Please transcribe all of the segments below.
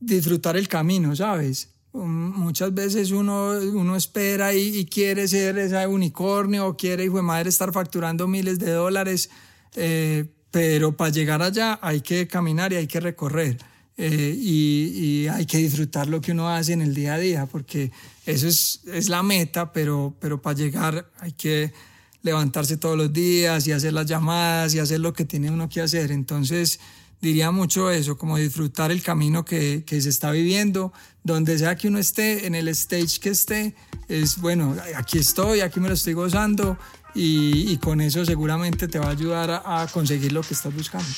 disfrutar el camino, ¿sabes? Um, muchas veces uno, uno espera y, quiere ser ese unicornio o quiere, hijo de madre, estar facturando miles de dólares, eh, pero para llegar allá hay que caminar y hay que recorrer. Eh, y, hay que disfrutar lo que uno hace en el día a día, porque eso es, es la meta, pero, pero para llegar hay que levantarse todos los días y hacer las llamadas y hacer lo que tiene uno que hacer. Entonces, diría mucho eso, como disfrutar el camino que, que, se está viviendo, donde sea que uno esté, en el stage que esté, es bueno, aquí estoy, aquí me lo estoy gozando y, con eso seguramente te va a ayudar a, a conseguir lo que estás buscando.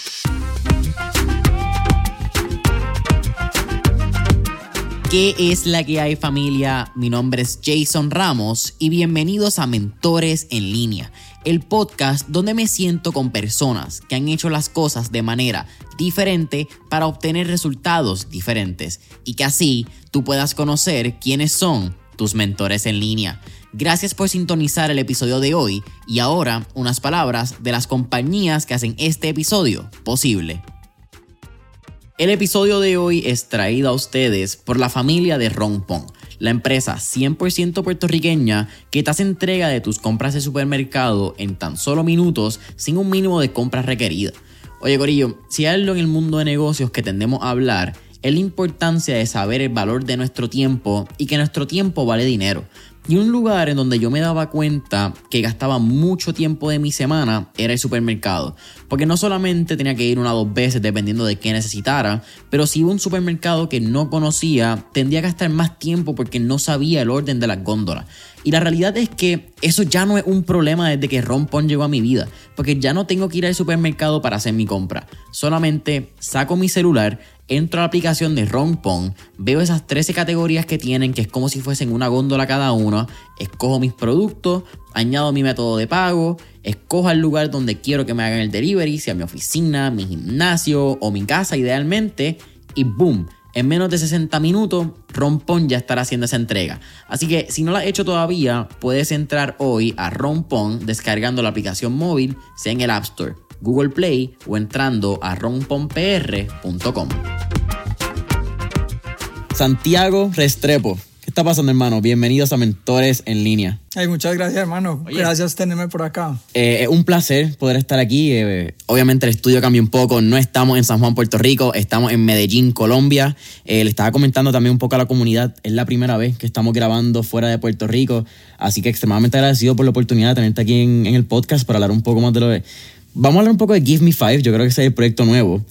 ¿Qué es la que hay familia? Mi nombre es Jason Ramos y bienvenidos a Mentores en línea, el podcast donde me siento con personas que han hecho las cosas de manera diferente para obtener resultados diferentes y que así tú puedas conocer quiénes son tus mentores en línea. Gracias por sintonizar el episodio de hoy y ahora unas palabras de las compañías que hacen este episodio posible. El episodio de hoy es traído a ustedes por la familia de Rompon, la empresa 100% puertorriqueña que te hace entrega de tus compras de supermercado en tan solo minutos sin un mínimo de compras requeridas. Oye Corillo, si hay algo en el mundo de negocios que tendemos a hablar es la importancia de saber el valor de nuestro tiempo y que nuestro tiempo vale dinero. Y un lugar en donde yo me daba cuenta que gastaba mucho tiempo de mi semana era el supermercado. Porque no solamente tenía que ir una o dos veces dependiendo de qué necesitara, pero si iba a un supermercado que no conocía, tendría que gastar más tiempo porque no sabía el orden de las góndolas. Y la realidad es que eso ya no es un problema desde que Rompon llegó a mi vida, porque ya no tengo que ir al supermercado para hacer mi compra. Solamente saco mi celular, entro a la aplicación de Rompon, veo esas 13 categorías que tienen, que es como si fuesen una góndola cada una, escojo mis productos, añado mi método de pago, escojo el lugar donde quiero que me hagan el delivery, sea mi oficina, mi gimnasio o mi casa idealmente, y boom. En menos de 60 minutos, Rompon ya estará haciendo esa entrega. Así que si no la has hecho todavía, puedes entrar hoy a Rompon descargando la aplicación móvil, sea en el App Store Google Play o entrando a rompompr.com. Santiago Restrepo. ¿Qué está pasando, hermano? Bienvenidos a Mentores en Línea. muchas gracias, hermano. gracias por tenerme por acá. Eh, es un placer poder estar aquí. Eh, obviamente el estudio cambia un poco. No estamos en San Juan, Puerto Rico. Estamos en Medellín, Colombia. Eh, le estaba comentando también un poco a la comunidad. Es la primera vez que estamos grabando fuera de Puerto Rico. Así que extremadamente agradecido por la oportunidad de tenerte aquí en, en el podcast para hablar un poco más de lo de Vamos a hablar un poco de Give Me Five, yo creo que ese es el proyecto nuevo,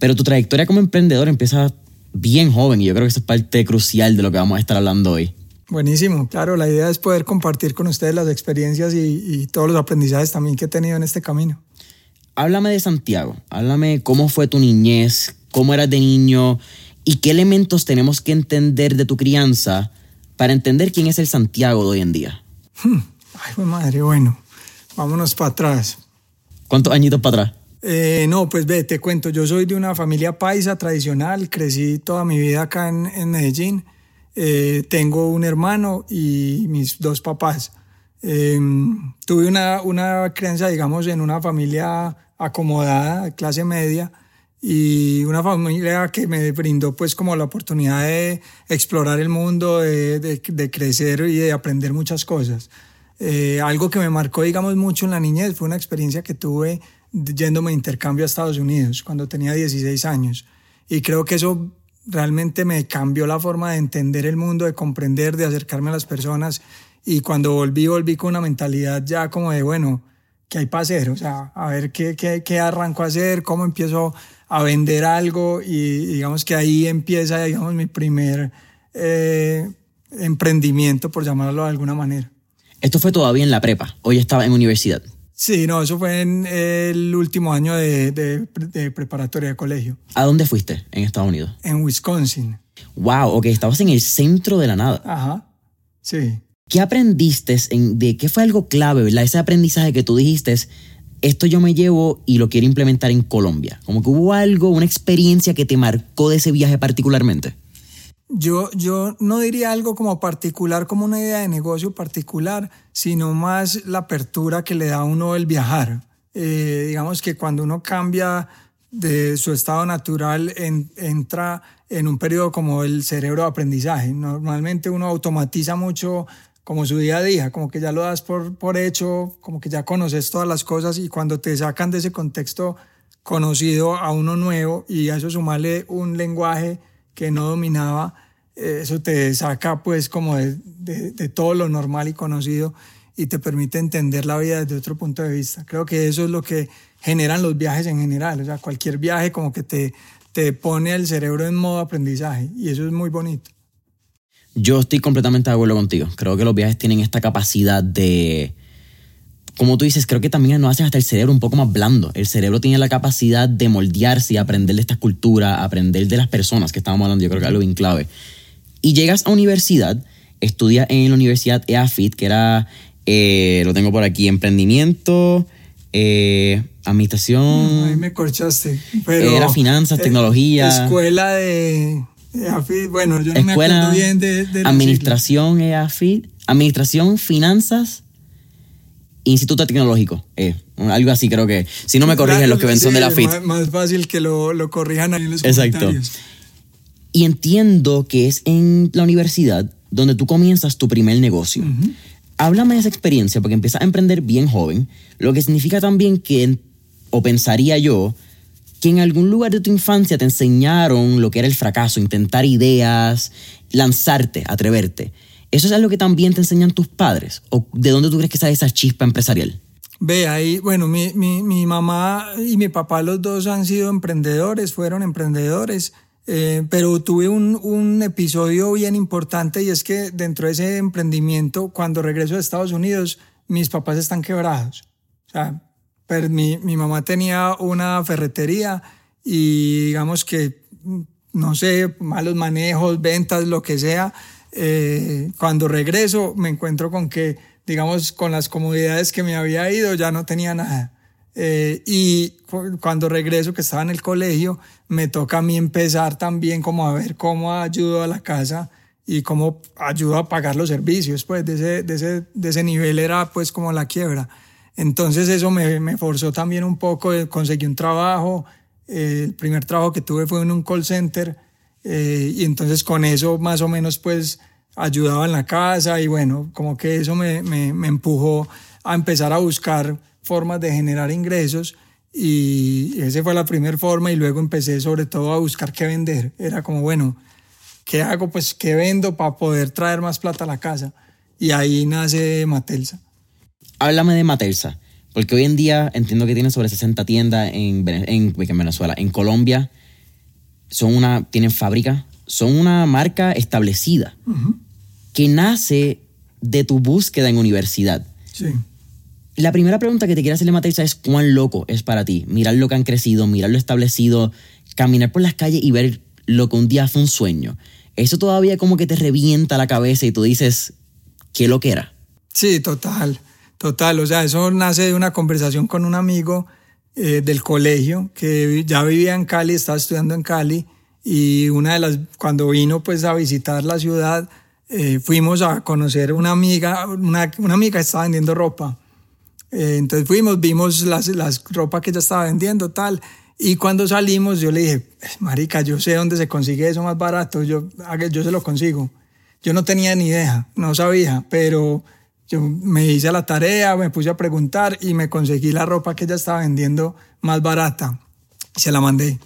pero tu trayectoria como emprendedor empieza bien joven y yo creo que eso es parte crucial de lo que vamos a estar hablando hoy. Buenísimo, claro, la idea es poder compartir con ustedes las experiencias y, todos los aprendizajes también que he tenido en este camino. Háblame de Santiago, háblame cómo fue tu niñez, cómo eras de niño y qué elementos tenemos que entender de tu crianza para entender quién es el Santiago de hoy en día. Hmm, ay, madre, bueno, vámonos para atrás. ¿Cuántos añitos para atrás? Eh, no, pues ve, te cuento, yo soy de una familia paisa tradicional, crecí toda mi vida acá en, Medellín, eh, tengo un hermano y mis dos papás. Em, tuve una, una crianza, digamos, en una familia acomodada, clase media, y una familia que me brindó pues como la oportunidad de explorar el mundo, de, de crecer y de aprender muchas cosas. Eh, algo que me marcó, digamos, mucho en la niñez fue una experiencia que tuve yéndome de intercambio a Estados Unidos cuando tenía 16 años. Y creo que eso realmente me cambió la forma de entender el mundo, de comprender, de acercarme a las personas. Y cuando volví, volví con una mentalidad ya como de, bueno, ¿qué hay para hacer? O sea, a ver qué, qué, qué arranco a hacer, cómo empiezo a vender algo. Y digamos que ahí empieza, digamos, mi primer eh, emprendimiento, por llamarlo de alguna manera. Esto fue todavía en la prepa, hoy estaba en universidad. Sí, no, eso fue en el último año de, preparatoria de colegio. ¿A dónde fuiste en Estados Unidos? En Wisconsin. Wow, ok, estabas en el centro de la nada. Ajá, sí. ¿Qué aprendiste? En, ¿De qué fue algo clave, verdad? Ese aprendizaje que tú dijiste, esto yo me llevo y lo quiero implementar en Colombia. Como que hubo algo, una experiencia que te marcó de ese viaje particularmente. Yo, yo no diría algo como particular, como una idea de negocio particular, sino más la apertura que le da a uno el viajar. Eh, digamos que cuando uno cambia de su estado natural entra en un periodo como el cerebro de aprendizaje. Normalmente uno automatiza mucho como su día a día, como que ya lo das por, por hecho, como que ya conoces todas las cosas y cuando te sacan de ese contexto conocido a uno nuevo y a eso sumarle un lenguaje que no dominaba, eh, eso te saca pues como de, de, todo lo normal y conocido y te permite entender la vida desde otro punto de vista. Creo que eso es lo que generan los viajes en general, o sea, cualquier viaje como que te, te pone el cerebro en modo aprendizaje y eso es muy bonito. Yo estoy completamente de acuerdo contigo. Creo que los viajes tienen esta capacidad de, como tú dices, creo que también nos hacen hasta el cerebro un poco más blando. El cerebro tiene la capacidad de moldearse y aprender de esta cultura, aprender de las personas que estábamos hablando. Yo creo que es algo bien clave. Y llegas a universidad, estudias en la Universidad EAFIT, que era, eh, lo tengo por aquí, emprendimiento, eh, administración. Ahí me corchaste. era finanzas, tecnología. Escuela de EAFIT, bueno, yo no me acuerdo bien de, Administración EAFIT, Administración, Finanzas, Instituto Tecnológico. Eh, algo así creo que. Si no me corrigen los que ven son de la FIT. Más, fácil que lo, lo, corrijan ahí en los Exacto. Y entiendo que es en la universidad donde tú comienzas tu primer negocio. Háblame de esa experiencia porque empiezas a emprender bien joven, lo que significa también que, o pensaría yo, que en algún lugar de tu infancia te enseñaron lo que era el fracaso, intentar ideas, lanzarte, atreverte. ¿Eso es algo que también te enseñan tus padres? ¿O de dónde tú crees que sale esa chispa empresarial? Ve, ahí, bueno, mi, mi, mamá y mi papá los dos han sido emprendedores, fueron emprendedores, eh, pero tuve un, un, episodio bien importante y es que dentro de ese emprendimiento, cuando regreso a Estados Unidos, mis papás están quebrados. O sea, mi, mi mamá tenía una ferretería y digamos que, no sé, malos manejos, ventas, lo que sea. Eh, cuando regreso me encuentro con que, digamos, con las comodidades que me había ido ya no tenía nada. Eh, y cuando regreso, que estaba en el colegio, me toca a mí empezar también como a ver cómo ayudo a la casa y cómo ayudo a pagar los servicios, pues de ese, de ese, de ese nivel era pues como la quiebra. Entonces eso me, me forzó también un poco, conseguí un trabajo, eh, el primer trabajo que tuve fue en un call center eh, y entonces con eso más o menos pues ayudaba en la casa y bueno, como que eso me, me, me empujó a empezar a buscar formas de generar ingresos y esa fue la primera forma y luego empecé sobre todo a buscar qué vender. Era como, bueno, ¿qué hago? Pues, ¿qué vendo para poder traer más plata a la casa? Y ahí nace Matelsa háblame de Matelsa, porque hoy en día entiendo que tienen sobre 60 tiendas en, en, Venezuela. En Colombia son una, tienen fábrica, son una marca establecida que nace de tu búsqueda en universidad. Sí. La primera pregunta que te quiero hacerle, Matelsa, es cuán loco es para ti mirar lo que han crecido, mirar lo establecido, caminar por las calles y ver lo que un día fue un sueño. Eso todavía como que te revienta la cabeza y tú dices, ¿qué lo que era? Sí, total. Total, o sea, eso nace de una conversación con un amigo eh, del colegio que ya vivía en Cali, estaba estudiando en Cali y una de las, cuando vino pues a visitar la ciudad, eh, fuimos a conocer una amiga, una, una amiga que estaba vendiendo ropa. Eh, entonces fuimos, vimos las, las ropa que ella estaba vendiendo, tal. Y cuando salimos, yo le dije, Marica, yo sé dónde se consigue eso más barato, yo, yo se lo consigo. Yo no tenía ni idea, no sabía, pero yo me hice la tarea, me puse a preguntar y me conseguí la ropa que ella estaba vendiendo más barata. Se la mandé.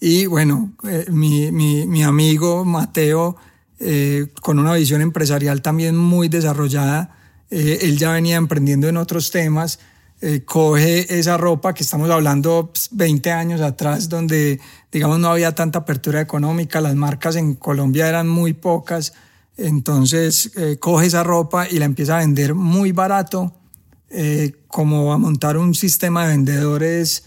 Y bueno, eh, mi, mi, mi, amigo Mateo, eh, con una visión empresarial también muy desarrollada, eh, él ya venía emprendiendo en otros temas, coge esa ropa que estamos hablando 20 pues, años atrás, donde digamos no había tanta apertura económica, las marcas en Colombia eran muy pocas, entonces eh, coge esa ropa y la empieza a vender muy barato, eh, como a montar un sistema de vendedores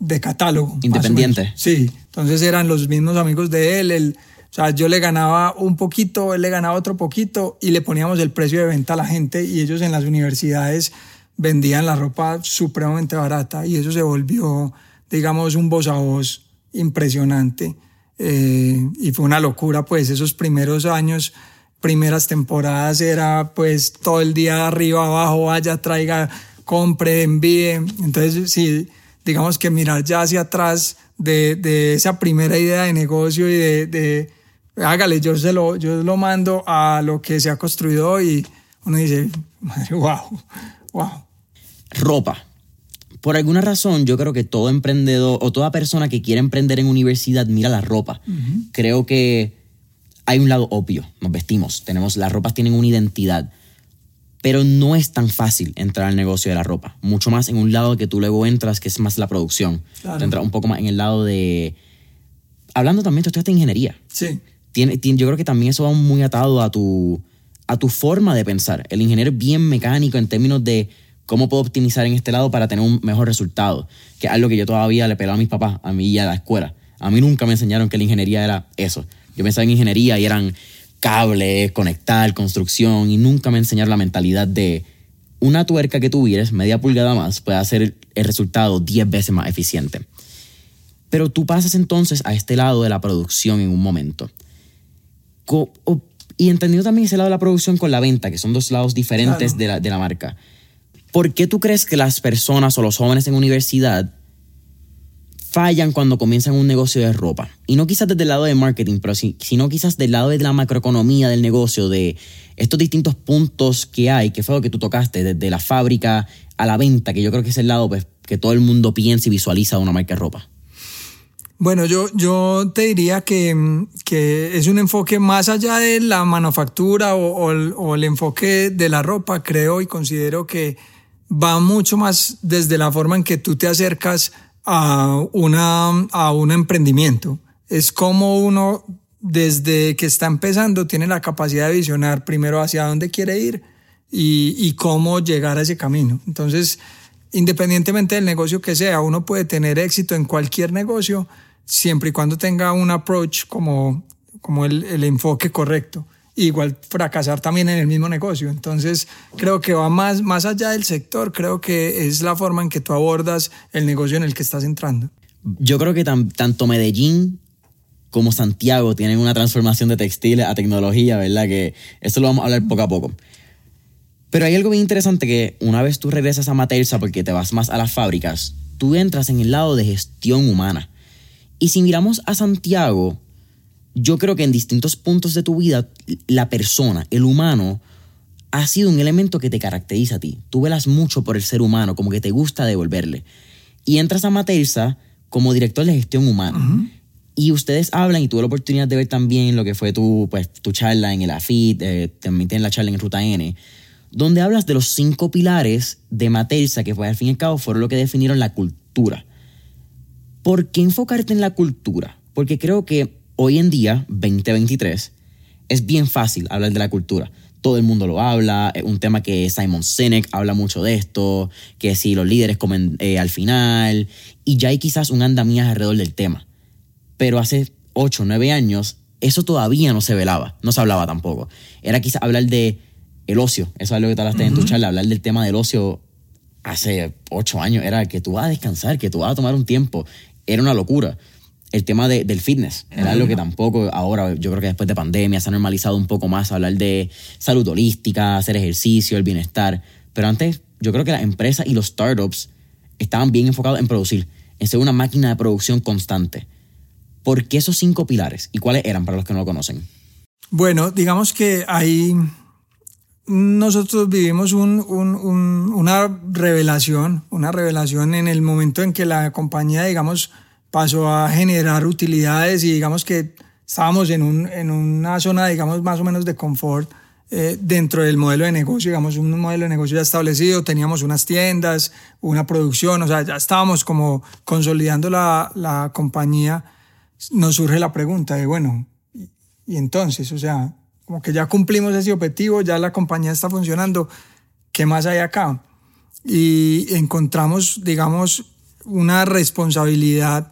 de catálogo. Independiente. Sí, entonces eran los mismos amigos de él. o sea, yo le ganaba un poquito, él le ganaba otro poquito y le poníamos el precio de venta a la gente y ellos en las universidades vendían la ropa supremamente barata y eso se volvió, digamos, un voz a voz impresionante. Eh, y fue una locura, pues, esos primeros años primeras temporadas era pues todo el día arriba, abajo, vaya, traiga, compre, envíe. Entonces, sí, digamos que mirar ya hacia atrás de, de esa primera idea de negocio y de, de, hágale, yo se lo, yo lo mando a lo que se ha construido hoy. Uno dice, madre, wow, wow. Ropa. Por alguna razón, yo creo que todo emprendedor o toda persona que quiere emprender en universidad mira la ropa. Creo que hay un lado obvio. Nos vestimos, tenemos, las ropas tienen una identidad. Pero no es tan fácil entrar al negocio de la ropa. Mucho más en un lado que tú luego entras, que es más la producción. Claro. Entras un poco más en el lado de. Hablando también, tú estudiaste ingeniería. Sí. Tiene, yo creo que también eso va muy atado a tu, a tu forma de pensar. El ingeniero es bien mecánico en términos de cómo puedo optimizar en este lado para tener un mejor resultado. Que es algo que yo todavía le pelaba a mis papás, a mí y a la escuela. A mí nunca me enseñaron que la ingeniería era eso. Yo pensaba en ingeniería y eran cables, conectar, construcción, y nunca me enseñaron la mentalidad de una tuerca que tuvieras, media pulgada más, puede hacer el resultado 10 veces más eficiente. Pero tú pasas entonces a este lado de la producción en un momento. Y entendiendo también ese lado de la producción con la venta, que son dos lados diferentes de, la, de la marca. ¿Por qué tú crees que las personas o los jóvenes en universidad fallan cuando comienzan un negocio de ropa. Y no quizás desde el lado de marketing, pero sino quizás del lado de la macroeconomía del negocio, de estos distintos puntos que hay, que fue lo que tú tocaste, desde la fábrica a la venta, que yo creo que es el lado pues, que todo el mundo piensa y visualiza de una marca de ropa. Bueno, yo, yo te diría que, que es un enfoque más allá de la manufactura o, o el enfoque de la ropa, creo y considero que va mucho más desde la forma en que tú te acercas a, una, a un emprendimiento. Es como uno, desde que está empezando, tiene la capacidad de visionar primero hacia dónde quiere ir y, y cómo llegar a ese camino. Entonces, independientemente del negocio que sea, uno puede tener éxito en cualquier negocio siempre y cuando tenga un approach como, como el, el enfoque correcto igual fracasar también en el mismo negocio. Entonces, creo que va más, más allá del sector, creo que es la forma en que tú abordas el negocio en el que estás entrando. Yo creo que tanto Medellín como Santiago tienen una transformación de textiles a tecnología, ¿verdad? Que eso lo vamos a hablar poco a poco. Pero hay algo bien interesante que una vez tú regresas a Matersa porque te vas más a las fábricas, tú entras en el lado de gestión humana. Y si miramos a Santiago, yo creo que en distintos puntos de tu vida, la persona, el humano, ha sido un elemento que te caracteriza a ti. Tú velas mucho por el ser humano, como que te gusta devolverle. Y entras a Matersa como director de gestión humana. Y ustedes hablan, y tuve la oportunidad de ver también lo que fue tu, pues, tu charla en el AFIT, eh, también tienes la charla en Ruta N, donde hablas de los cinco pilares de Matersa, que fue, al fin y al cabo fueron lo que definieron la cultura. ¿Por qué enfocarte en la cultura? Porque creo que hoy en día, 2023, es bien fácil hablar de la cultura. Todo el mundo lo habla, es un tema que Simon Sinek habla mucho de esto, que si los líderes comen eh, al final, y ya hay quizás un andamiaje alrededor del tema. Pero hace 8 o 9 años, eso todavía no se velaba, no se hablaba tampoco. Era quizás hablar de el ocio, eso es lo que te hablaste en tu charla, hablar del tema del ocio hace 8 años, era que tú vas a descansar, que tú vas a tomar un tiempo, era una locura el tema de, del fitness. Era algo que tampoco ahora, yo creo que después de pandemia se ha normalizado un poco más hablar de salud holística, hacer ejercicio, el bienestar. Pero antes yo creo que las empresas y los startups estaban bien enfocados en producir, en ser una máquina de producción constante. ¿Por qué esos cinco pilares? ¿Y cuáles eran para los que no lo conocen? Bueno, digamos que ahí nosotros vivimos un, un, una revelación, una revelación en el momento en que la compañía, digamos, pasó a generar utilidades y digamos que estábamos en, un, en una zona, digamos, más o menos de confort eh, dentro del modelo de negocio, digamos, un modelo de negocio ya establecido, teníamos unas tiendas, una producción, o sea, ya estábamos como consolidando la, la compañía, nos surge la pregunta de, bueno, y, y entonces, o sea, como que ya cumplimos ese objetivo, ya la compañía está funcionando, ¿qué más hay acá? Y encontramos, digamos, una responsabilidad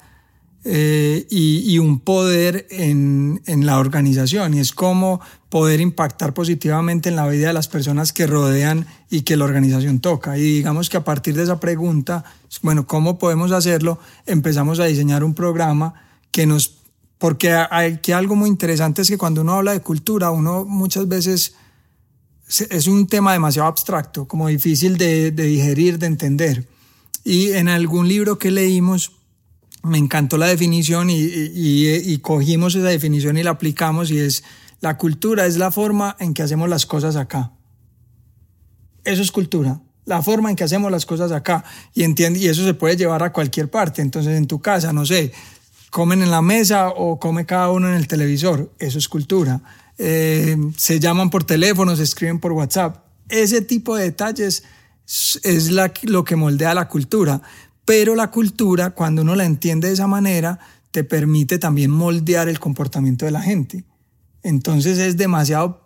eh, y, un poder en, en, la organización y es como poder impactar positivamente en la vida de las personas que rodean y que la organización toca. Y digamos que a partir de esa pregunta, bueno, ¿cómo podemos hacerlo? Empezamos a diseñar un programa que nos... Porque aquí algo muy interesante es que cuando uno habla de cultura, uno muchas veces es un tema demasiado abstracto, como difícil de, de digerir, de entender. Y en algún libro que leímos, me encantó la definición y, cogimos esa definición y la aplicamos y es la cultura es la forma en que hacemos las cosas acá. Eso es cultura, la forma en que hacemos las cosas acá y entiende y eso se puede llevar a cualquier parte. Entonces en tu casa, no sé, comen en la mesa o come cada uno en el televisor, eso es cultura. Eh, se llaman por teléfono, se escriben por WhatsApp. Ese tipo de detalles es lo que moldea la cultura. Pero la cultura, cuando uno la entiende de esa manera, te permite también moldear el comportamiento de la gente. Entonces es demasiado,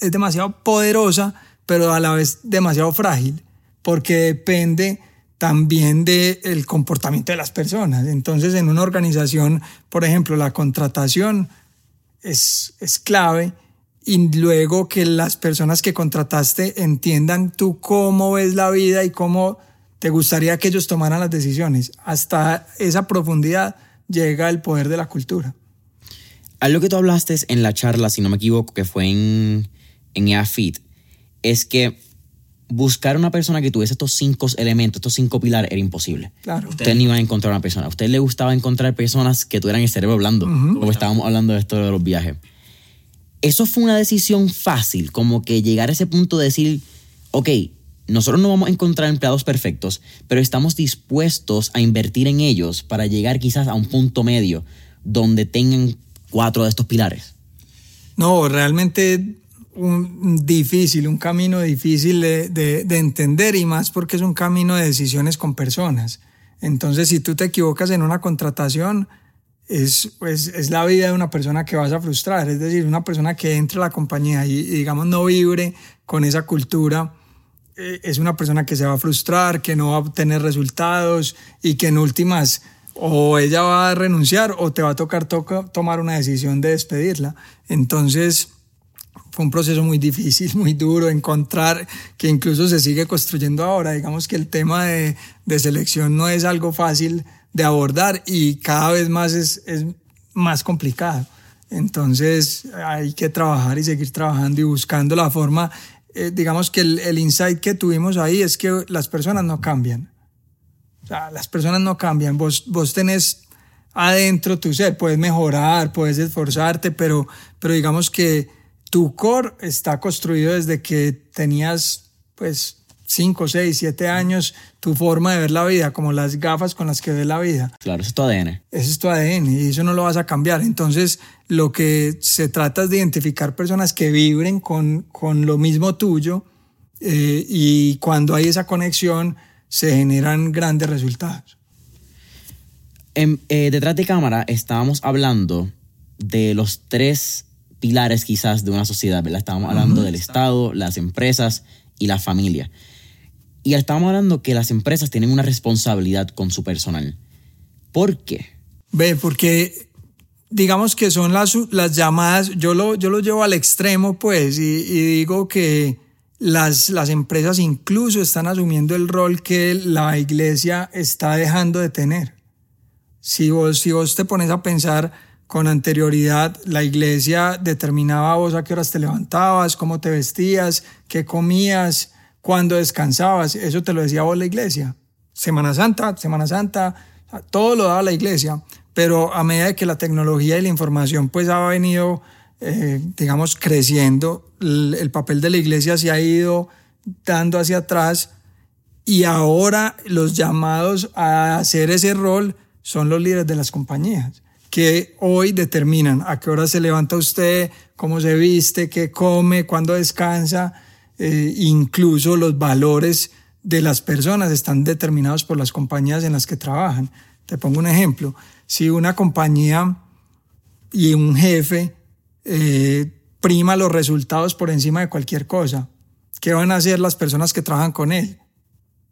es demasiado poderosa, pero a la vez demasiado frágil, porque depende también del comportamiento de las personas. Entonces en una organización, por ejemplo, la contratación es, es clave y luego que las personas que contrataste entiendan tú cómo ves la vida y cómo te gustaría que ellos tomaran las decisiones. Hasta esa profundidad llega el poder de la cultura. Algo que tú hablaste en la charla, si no me equivoco, que fue en, en EAFIT, es que buscar una persona que tuviese estos cinco elementos, estos cinco pilares, era imposible. Claro. Usted no iba a encontrar una persona. A usted le gustaba encontrar personas que tuvieran el cerebro hablando, como estábamos hablando de esto de los viajes. Eso fue una decisión fácil, como que llegar a ese punto de decir, ok, nosotros no vamos a encontrar empleados perfectos, pero estamos dispuestos a invertir en ellos para llegar quizás a un punto medio donde tengan cuatro de estos pilares. No, realmente un difícil, un camino difícil de, entender y más porque es un camino de decisiones con personas. Entonces, si tú te equivocas en una contratación, es, pues, es la vida de una persona que vas a frustrar. Es decir, una persona que entre a la compañía y, y digamos, no vibre con esa cultura, es una persona que se va a frustrar, que no va a obtener resultados y que en últimas o ella va a renunciar o te va a tocar tomar una decisión de despedirla. Entonces fue un proceso muy difícil, muy duro, encontrar que incluso se sigue construyendo ahora. Digamos que el tema de, de selección no es algo fácil de abordar y cada vez más es, es más complicado. Entonces hay que trabajar y seguir trabajando y buscando la forma eh, digamos que el, insight que tuvimos ahí es que las personas no cambian. O sea, las personas no cambian. Vos, vos tenés adentro tu ser, puedes mejorar, puedes esforzarte, pero, pero digamos que tu core está construido desde que tenías, pues, 5, 6, 7 años, tu forma de ver la vida, como las gafas con las que ves la vida. Claro, eso es tu ADN. Eso es tu ADN y eso no lo vas a cambiar. Entonces, lo que se trata es de identificar personas que vibren con, con lo mismo tuyo eh, y cuando hay esa conexión se generan grandes resultados. En, eh, detrás de cámara estábamos hablando de los tres pilares quizás de una sociedad, ¿verdad? Estábamos hablando del Estado, las empresas y la familia. Y estábamos hablando que las empresas tienen una responsabilidad con su personal. ¿Por qué? Ve, porque digamos que son las, las llamadas, yo lo, yo lo llevo al extremo, pues, y, digo que las, las empresas incluso están asumiendo el rol que la iglesia está dejando de tener. Si vos, si vos te pones a pensar con anterioridad, la iglesia determinaba vos a qué horas te levantabas, cómo te vestías, qué comías, cuando descansabas, eso te lo decía vos la iglesia. Semana Santa, Semana Santa, todo lo daba la iglesia, pero a medida que la tecnología y la información pues ha venido, eh, digamos, creciendo, el, papel de la iglesia se ha ido dando hacia atrás y ahora los llamados a hacer ese rol son los líderes de las compañías que hoy determinan a qué hora se levanta usted, cómo se viste, qué come, cuándo descansa, eh, incluso los valores de las personas están determinados por las compañías en las que trabajan. Te pongo un ejemplo. Si una compañía y un jefe eh, prima los resultados por encima de cualquier cosa, ¿qué van a hacer las personas que trabajan con él?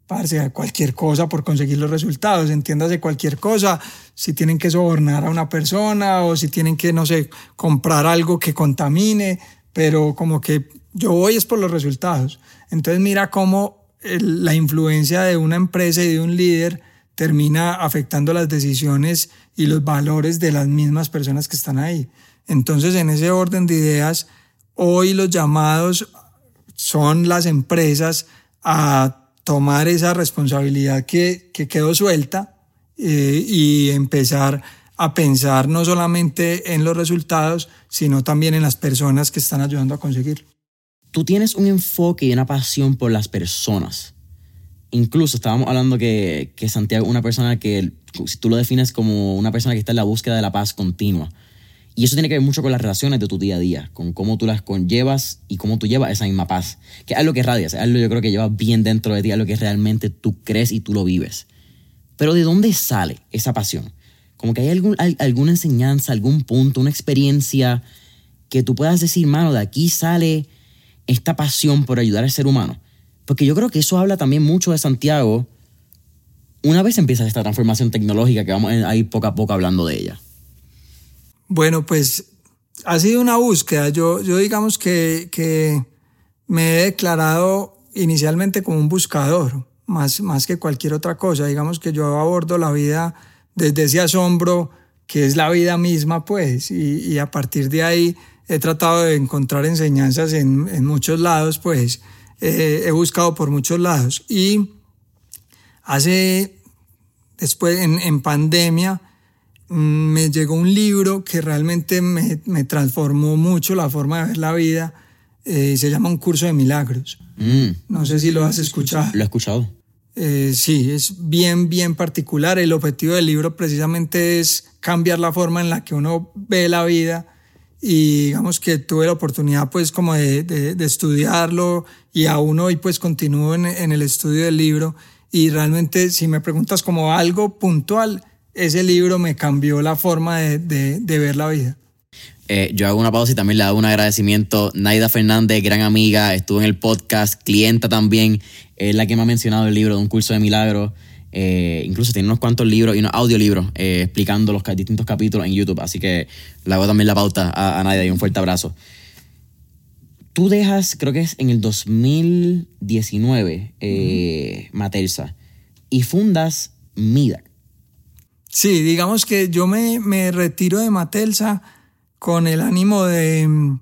Parce, cualquier cosa por conseguir los resultados, entiéndase cualquier cosa, si tienen que sobornar a una persona o si tienen que, no sé, comprar algo que contamine, pero como que yo voy es por los resultados. Entonces mira cómo la influencia de una empresa y de un líder termina afectando las decisiones y los valores de las mismas personas que están ahí. Entonces, en ese orden de ideas, hoy los llamados son las empresas a tomar esa responsabilidad que, que quedó suelta eh, y empezar a pensar no solamente en los resultados, sino también en las personas que están ayudando a conseguirlo. Tú tienes un enfoque y una pasión por las personas. Incluso estábamos hablando que, que Santiago es una persona que, si tú lo defines como una persona que está en la búsqueda de la paz continua, y eso tiene que ver mucho con las relaciones de tu día a día, con cómo tú las conllevas y cómo tú llevas esa misma paz. Que es algo que radias, es algo yo creo que llevas bien dentro de ti, algo que realmente tú crees y tú lo vives. Pero ¿de dónde sale esa pasión? Como que hay algún, alguna enseñanza, algún punto, una experiencia que tú puedas decir, mano, de aquí sale esta pasión por ayudar al ser humano. Porque yo creo que eso habla también mucho de Santiago una vez empieza esta transformación tecnológica que vamos a ir poco a poco hablando de ella. Bueno, pues ha sido una búsqueda. Yo, yo digamos que, que me he declarado inicialmente como un buscador, más, más que cualquier otra cosa. Digamos que yo abordo la vida desde ese asombro que es la vida misma, pues, y, y a partir de ahí he tratado de encontrar enseñanzas en, en muchos lados, pues, eh, he buscado por muchos lados. Y hace, después, en, en pandemia, me llegó un libro que realmente me, me, transformó mucho la forma de ver la vida. Eh, se llama Un curso de milagros. Mm. No sé si lo has escuchado. Lo he escuchado. Eh, sí, es bien, bien particular. El objetivo del libro precisamente es cambiar la forma en la que uno ve la vida y digamos que tuve la oportunidad pues como de, de, estudiarlo y aún hoy pues continúo en, en el estudio del libro y realmente si me preguntas como algo puntual, ese libro me cambió la forma de, de, ver la vida. Eh, yo hago una pausa y también le hago un agradecimiento. Naida Fernández, gran amiga, estuvo en el podcast, clienta también, es la que me ha mencionado el libro de un curso de milagros. Eh, incluso tiene unos cuantos libros y unos audiolibros eh, explicando los distintos capítulos en YouTube. Así que le hago también la pauta a, a Naida y un fuerte abrazo. Tú dejas, creo que es en el 2019, eh, Matelsa, y fundas MIDAC. Sí, digamos que yo me, me retiro de Matelsa con el ánimo de mm,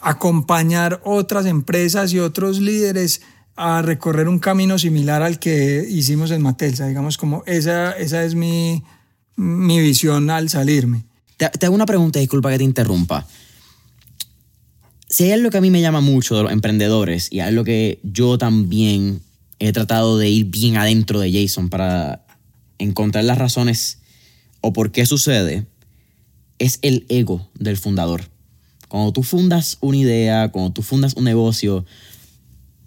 acompañar otras empresas y otros líderes a recorrer un camino similar al que hicimos en Matelsa. Digamos, como esa, esa es mi, mi visión al salirme. Te, te, hago una pregunta, disculpa que te interrumpa. Si hay algo que a mí me llama mucho de los emprendedores y algo que yo también he tratado de ir bien adentro de Jason para encontrar las razones o por qué sucede, es el ego del fundador. Cuando tú fundas una idea, cuando tú fundas un negocio,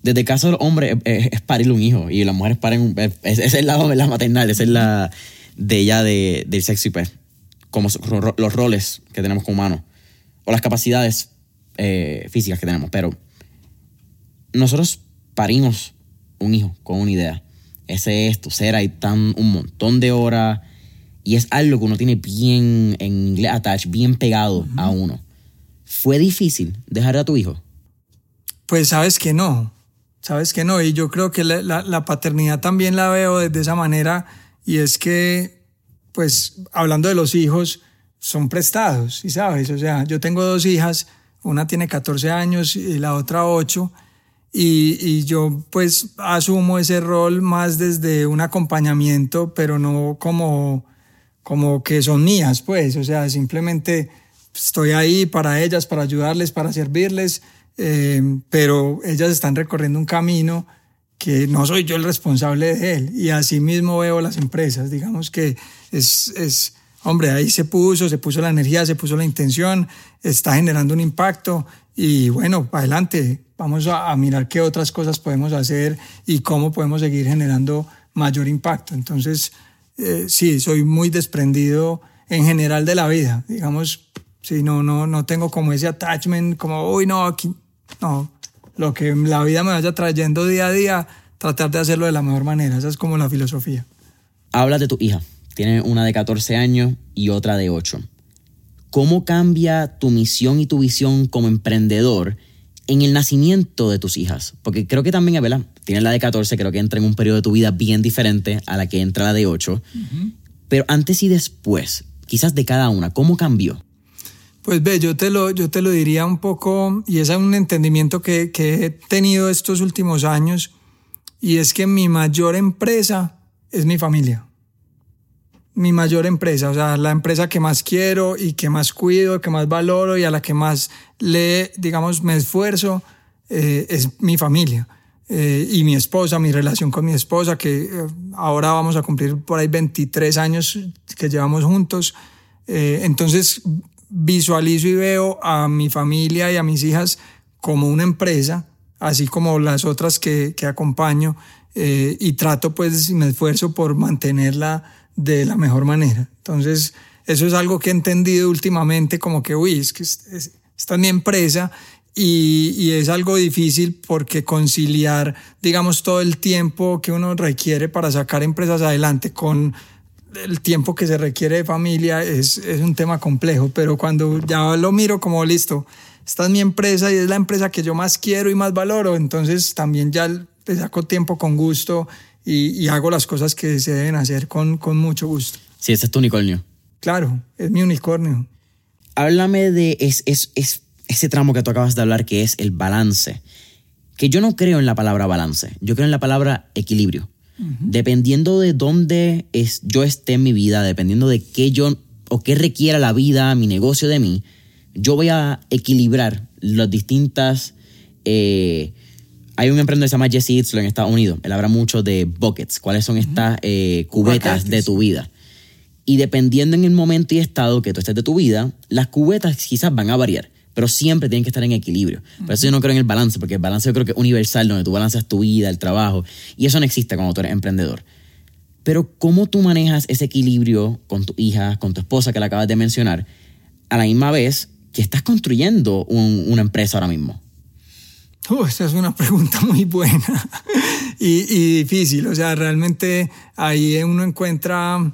desde el caso del hombre es, parir un hijo. Y las mujeres paren es, es el lado de la maternal, esa es la de ella de, del sexo y pues, como los roles que tenemos como humanos. O las capacidades eh, físicas que tenemos, pero nosotros parimos un hijo con una idea. Ese es tu ser, hay tan un montón de horas. Y es algo que uno tiene bien, en inglés, attached, bien pegado a uno. ¿Fue difícil dejar a tu hijo? Pues sabes que no, sabes que no, y yo creo que la, la, la paternidad también la veo de esa manera y es que, pues hablando de los hijos, son prestados, y sabes, o sea, yo tengo dos hijas, una tiene 14 años y la otra 8, y, y, yo pues asumo ese rol más desde un acompañamiento, pero no como, como que son mías, pues, o sea, simplemente estoy ahí para ellas, para ayudarles, para servirles, eh, pero ellas están recorriendo un camino que no soy yo el responsable de él. Y así mismo veo las empresas, digamos que es, es hombre, ahí se puso, se puso la energía, se puso la intención, está generando un impacto. Y bueno, adelante, vamos a, mirar qué otras cosas podemos hacer y cómo podemos seguir generando mayor impacto. Entonces, eh, sí, soy muy desprendido en general de la vida, digamos, sí, no, no, no tengo como ese attachment, como, uy, no, aquí, no, lo que la vida me vaya trayendo día a día, tratar de hacerlo de la mejor manera, esa es como la filosofía. Habla de tu hija, tiene una de 14 años y otra de 8. ¿Cómo cambia tu misión y tu visión como emprendedor en el nacimiento de tus hijas? Porque creo que también, ¿verdad? Tienes la de 14, creo que entra en un periodo de tu vida bien diferente a la que entra la de 8. Pero antes y después, quizás de cada una, ¿cómo cambió? Pues ve, yo te lo, yo te lo diría un poco, y es un entendimiento que, que he tenido estos últimos años, y es que mi mayor empresa es mi familia. mi mayor empresa, o sea, la empresa que más quiero y que más cuido, que más valoro y a la que más le, digamos, me esfuerzo, eh, es mi familia. Eh, y mi esposa, mi relación con mi esposa, que eh, ahora vamos a cumplir por ahí 23 años que llevamos juntos. entonces visualizo y veo a mi familia y a mis hijas como una empresa, así como las otras que, que acompaño, y trato pues y me esfuerzo por mantenerla de la mejor manera. Entonces, eso es algo que he entendido últimamente, como que, uy, es que esta es mi empresa y, y, es algo difícil porque conciliar, digamos, todo el tiempo que uno requiere para sacar empresas adelante con el tiempo que se requiere de familia es, es un tema complejo, pero cuando ya lo miro como listo, esta es mi empresa y es la empresa que yo más quiero y más valoro, entonces también ya le saco tiempo con gusto y, hago las cosas que se deben hacer con, con mucho gusto. Sí, ese es tu unicornio. Claro, es mi unicornio. Háblame de es, es, es, ese tramo que tú acabas de hablar, que es el balance. Que yo no creo en la palabra balance, yo creo en la palabra equilibrio. Dependiendo de dónde es, yo esté en mi vida, dependiendo de qué yo o qué requiera la vida, mi negocio de mí, yo voy a equilibrar las distintas eh, hay un emprendedor que se llama Jesse Itzler en Estados Unidos. Él habla mucho de buckets, cuáles son estas eh, cubetas de tu vida. Y dependiendo en el momento y estado que tú estés de tu vida, las cubetas quizás van a variar, pero siempre tienen que estar en equilibrio. Por eso yo no creo en el balance, porque el balance yo creo que es universal, donde tú balanceas tu vida, el trabajo, y eso no existe cuando tú eres emprendedor. Pero ¿cómo tú manejas ese equilibrio con tu hija, con tu esposa que la acabas de mencionar, a la misma vez que estás construyendo una empresa ahora mismo? Uh, esa es una pregunta muy buena y, difícil. O sea, realmente ahí uno encuentra,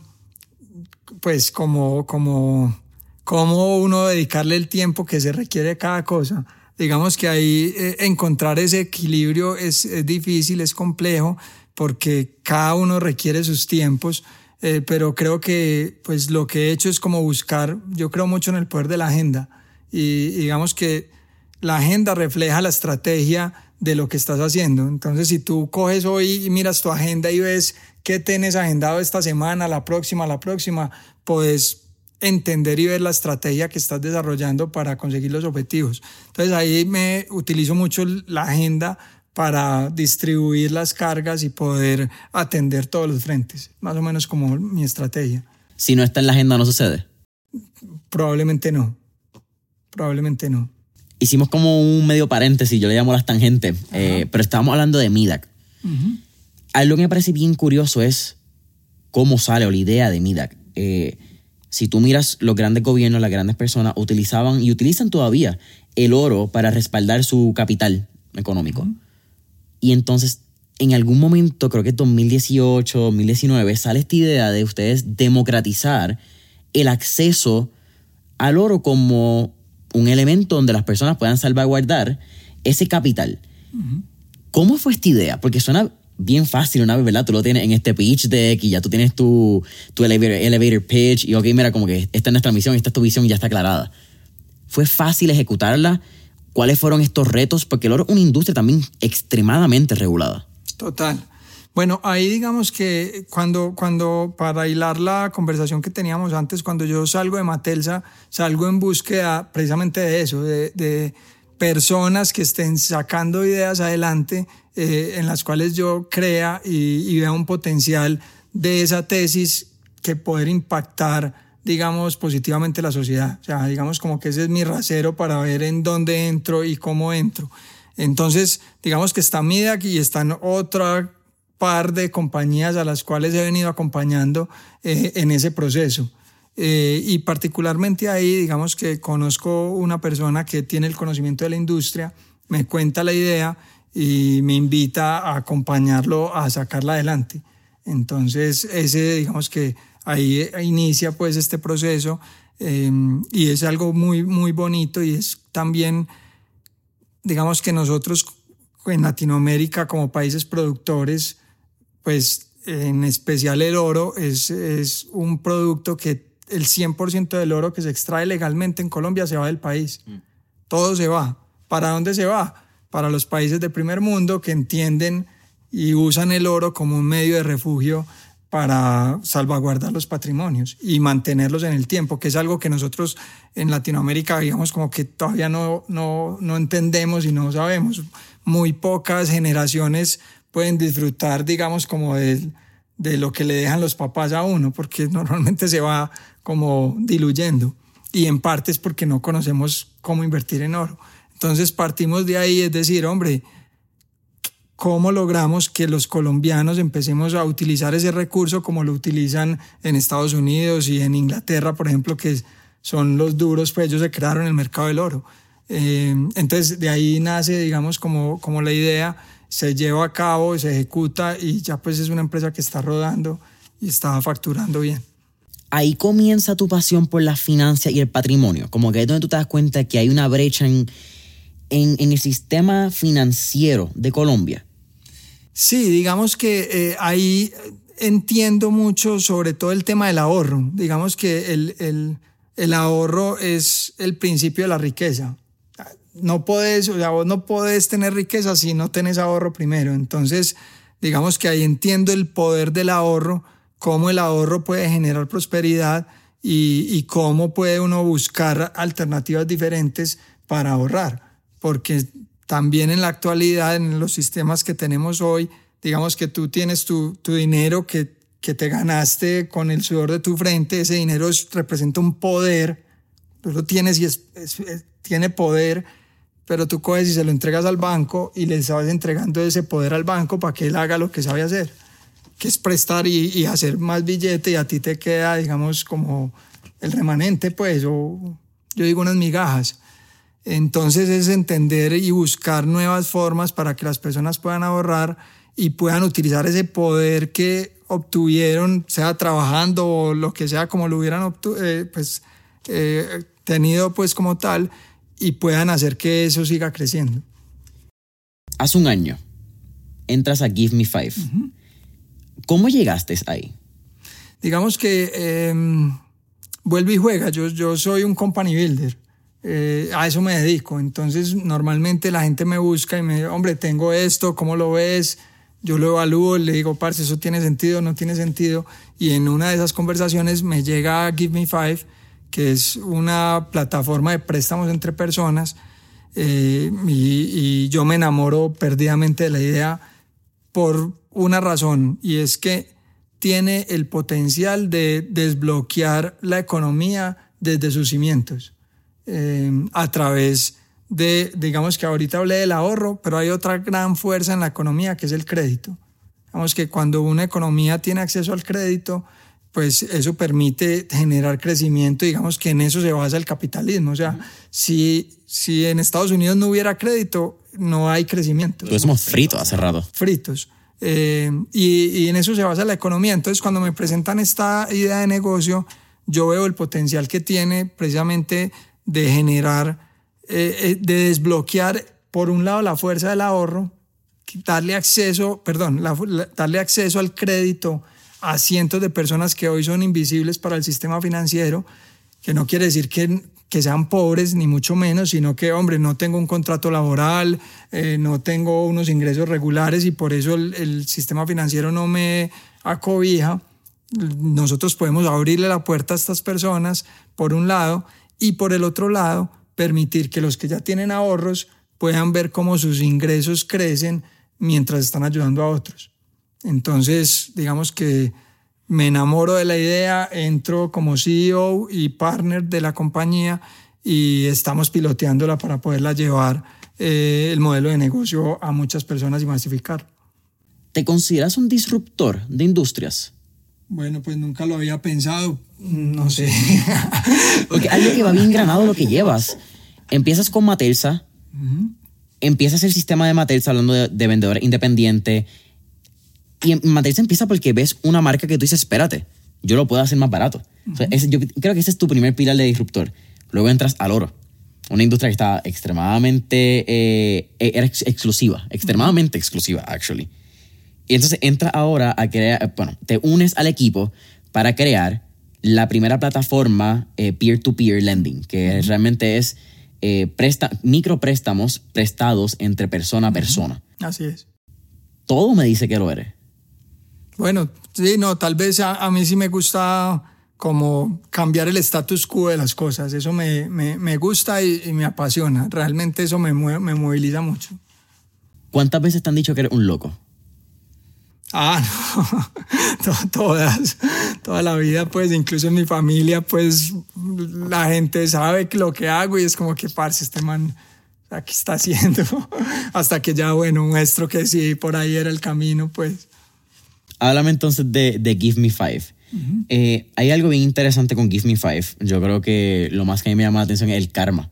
pues, como, como, cómo uno dedicarle el tiempo que se requiere cada cosa. Digamos que ahí eh, encontrar ese equilibrio es, difícil, es complejo, porque cada uno requiere sus tiempos. Eh, pero creo que pues lo que he hecho es como buscar, yo creo mucho en el poder de la agenda y digamos que la agenda refleja la estrategia de lo que estás haciendo. Entonces, si tú coges hoy y miras tu agenda y ves qué tienes agendado esta semana, la próxima, la próxima, puedes entender y ver la estrategia que estás desarrollando para conseguir los objetivos. Entonces, ahí me utilizo mucho la agenda para distribuir las cargas y poder atender todos los frentes, más o menos como mi estrategia. Si no está en la agenda, ¿no sucede? Probablemente no. Probablemente no hicimos como un medio paréntesis, yo le llamo las tangentes, eh, pero estábamos hablando de MIDAC. Algo que me parece bien curioso es cómo sale o la idea de MIDAC. Eh, si tú miras los grandes gobiernos, las grandes personas utilizaban y utilizan todavía el oro para respaldar su capital económico. Y entonces, en algún momento, creo que en 2018, 2019, sale esta idea de ustedes democratizar el acceso al oro como un elemento donde las personas puedan salvaguardar ese capital. ¿Cómo fue esta idea? Porque suena bien fácil una vez, ¿verdad? Tú lo tienes en este pitch deck y ya tú tienes tu, tu elevator, pitch y ok, mira, como que esta es nuestra misión, esta es tu visión y ya está aclarada. ¿Fue fácil ejecutarla? ¿Cuáles fueron estos retos? Porque el oro es una industria también extremadamente regulada. Total. Bueno, ahí digamos que cuando, cuando, para hilar la conversación que teníamos antes, cuando yo salgo de Matelsa, salgo en búsqueda precisamente de eso, de, personas que estén sacando ideas adelante eh, en las cuales yo crea y, y vea un potencial de esa tesis que poder impactar, digamos, positivamente la sociedad. O sea, digamos como que ese es mi rasero para ver en dónde entro y cómo entro. Entonces, digamos que está MIDAC y están otra par de compañías a las cuales he venido acompañando eh, en ese proceso. Eh, y particularmente ahí, digamos que conozco una persona que tiene el conocimiento de la industria, me cuenta la idea y me invita a acompañarlo a sacarla adelante. Entonces, ese, digamos que ahí inicia pues este proceso eh, y es algo muy, muy bonito y es también, digamos que nosotros en Latinoamérica como países productores, pues en especial el oro es, es un producto que el 100% del oro que se extrae legalmente en Colombia se va del país. Mm. Todo se va. ¿Para dónde se va? Para los países de primer mundo que entienden y usan el oro como un medio de refugio para salvaguardar los patrimonios y mantenerlos en el tiempo, que es algo que nosotros en Latinoamérica, digamos, como que todavía no, no, no entendemos y no sabemos. Muy pocas generaciones pueden disfrutar, digamos, como de, de lo que le dejan los papás a uno, porque normalmente se va como diluyendo. Y en parte es porque no conocemos cómo invertir en oro. Entonces partimos de ahí, es decir, hombre, cómo logramos que los colombianos empecemos a utilizar ese recurso como lo utilizan en Estados Unidos y en Inglaterra, por ejemplo, que son los duros, pues ellos se crearon el mercado del oro. Eh, entonces de ahí nace, digamos, como, como la idea, se lleva a cabo, se ejecuta y ya pues es una empresa que está rodando y está facturando bien. Ahí comienza tu pasión por la financia y el patrimonio, como que es donde tú te das cuenta que hay una brecha en, en, en el sistema financiero de Colombia Sí, digamos que eh, ahí entiendo mucho sobre todo el tema del ahorro. Digamos que el, el, el, ahorro es el principio de la riqueza. No puedes, o sea, vos no podés tener riqueza si no tenés ahorro primero. Entonces, digamos que ahí entiendo el poder del ahorro, cómo el ahorro puede generar prosperidad y, y cómo puede uno buscar alternativas diferentes para ahorrar. Porque también en la actualidad, en los sistemas que tenemos hoy, digamos que tú tienes tu, tu dinero que, que, te ganaste con el sudor de tu frente, ese dinero representa un poder, tú lo tienes y es, tiene poder, pero tú coges y se lo entregas al banco y le estás entregando ese poder al banco para que él haga lo que sabe hacer, que es prestar y, y hacer más billete y a ti te queda, digamos, como el remanente, pues, o yo digo unas migajas. Entonces es entender y buscar nuevas formas para que las personas puedan ahorrar y puedan utilizar ese poder que obtuvieron, sea trabajando o lo que sea, como lo hubieran eh, pues, eh, tenido pues como tal, y puedan hacer que eso siga creciendo. Hace un año entras a Give Me Five. ¿Cómo llegaste ahí? Digamos que em, vuelve y juega. Yo, yo soy un company builder. Eh, a eso me dedico. Entonces, normalmente la gente me busca y me dice, hombre, tengo esto, ¿cómo lo ves? Yo lo evalúo, le digo, parce, eso tiene sentido, no tiene sentido. Y en una de esas conversaciones me llega Give Me Five, que es una plataforma de préstamos entre personas. Eh, y, y yo me enamoro perdidamente de la idea por una razón, y es que tiene el potencial de desbloquear la economía desde sus cimientos. Eh, a través de, digamos que ahorita hablé del ahorro, pero hay otra gran fuerza en la economía que es el crédito. Digamos que cuando una economía tiene acceso al crédito, pues eso permite generar crecimiento, digamos que en eso se basa el capitalismo. O sea, si, si en Estados Unidos no hubiera crédito, no hay crecimiento. Somos fritos hace rato. Fritos. Eh, y, y, en eso se basa la economía. Entonces, cuando me presentan esta idea de negocio, yo veo el potencial que tiene precisamente de generar, eh, eh, de desbloquear, por un lado, la fuerza del ahorro, darle acceso, perdón, darle acceso al crédito a cientos de personas que hoy son invisibles para el sistema financiero, que no quiere decir que, que sean pobres, ni mucho menos, sino que, hombre, no tengo un contrato laboral, eh, no tengo unos ingresos regulares y por eso el, el sistema financiero no me acobija. Nosotros podemos abrirle la puerta a estas personas, por un lado, y por el otro lado, permitir que los que ya tienen ahorros puedan ver cómo sus ingresos crecen mientras están ayudando a otros. Entonces, digamos que me enamoro de la idea, entro como CEO y partner de la compañía y estamos piloteándola para poderla llevar eh, el modelo de negocio a muchas personas y masificar. ¿Te consideras un disruptor de industrias? Bueno, pues nunca lo había pensado, no sé. Porque algo que va bien granado lo que llevas. Empiezas con Matelsa, empiezas el sistema de Matelsa hablando de, vendedor independiente. Y Matelsa empieza porque ves una marca que tú dices, espérate, yo lo puedo hacer más barato. yo creo que ese es tu primer pilar de disruptor. Luego entras al oro, una industria que está extremadamente eh, era exclusiva, extremadamente exclusiva, actually. Y entonces entra ahora a crear, bueno, te unes al equipo para crear la primera plataforma eh, peer-to-peer lending, que realmente es eh, presta, micropréstamos prestados entre persona a persona. Así es. Todo me dice que lo eres. Bueno, sí, no, tal vez a, mí sí me gusta como cambiar el status quo de las cosas. Eso me, me, gusta y, me apasiona. Realmente eso me, me moviliza mucho. ¿Cuántas veces te han dicho que eres un loco? Ah, no, todas, toda la vida, pues, incluso en mi familia, pues, la gente sabe lo que hago y es como que, parce, este man, ¿qué está haciendo? Hasta que ya, bueno, muestro que sí, por ahí era el camino, pues. Háblame entonces de, de Give Me Five. Eh, hay algo bien interesante con Give Me Five. Yo creo que lo más que a mí me llama la atención es el karma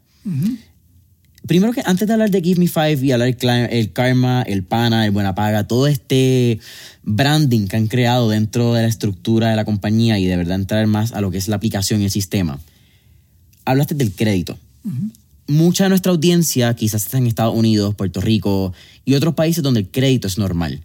primero que antes de hablar de Give Me Five y hablar el karma, el pana, el buena paga, todo este branding que han creado dentro de la estructura de la compañía y de verdad entrar más a lo que es la aplicación y el sistema, hablaste del crédito. Mucha de nuestra audiencia quizás está en Estados Unidos, Puerto Rico y otros países donde el crédito es normal.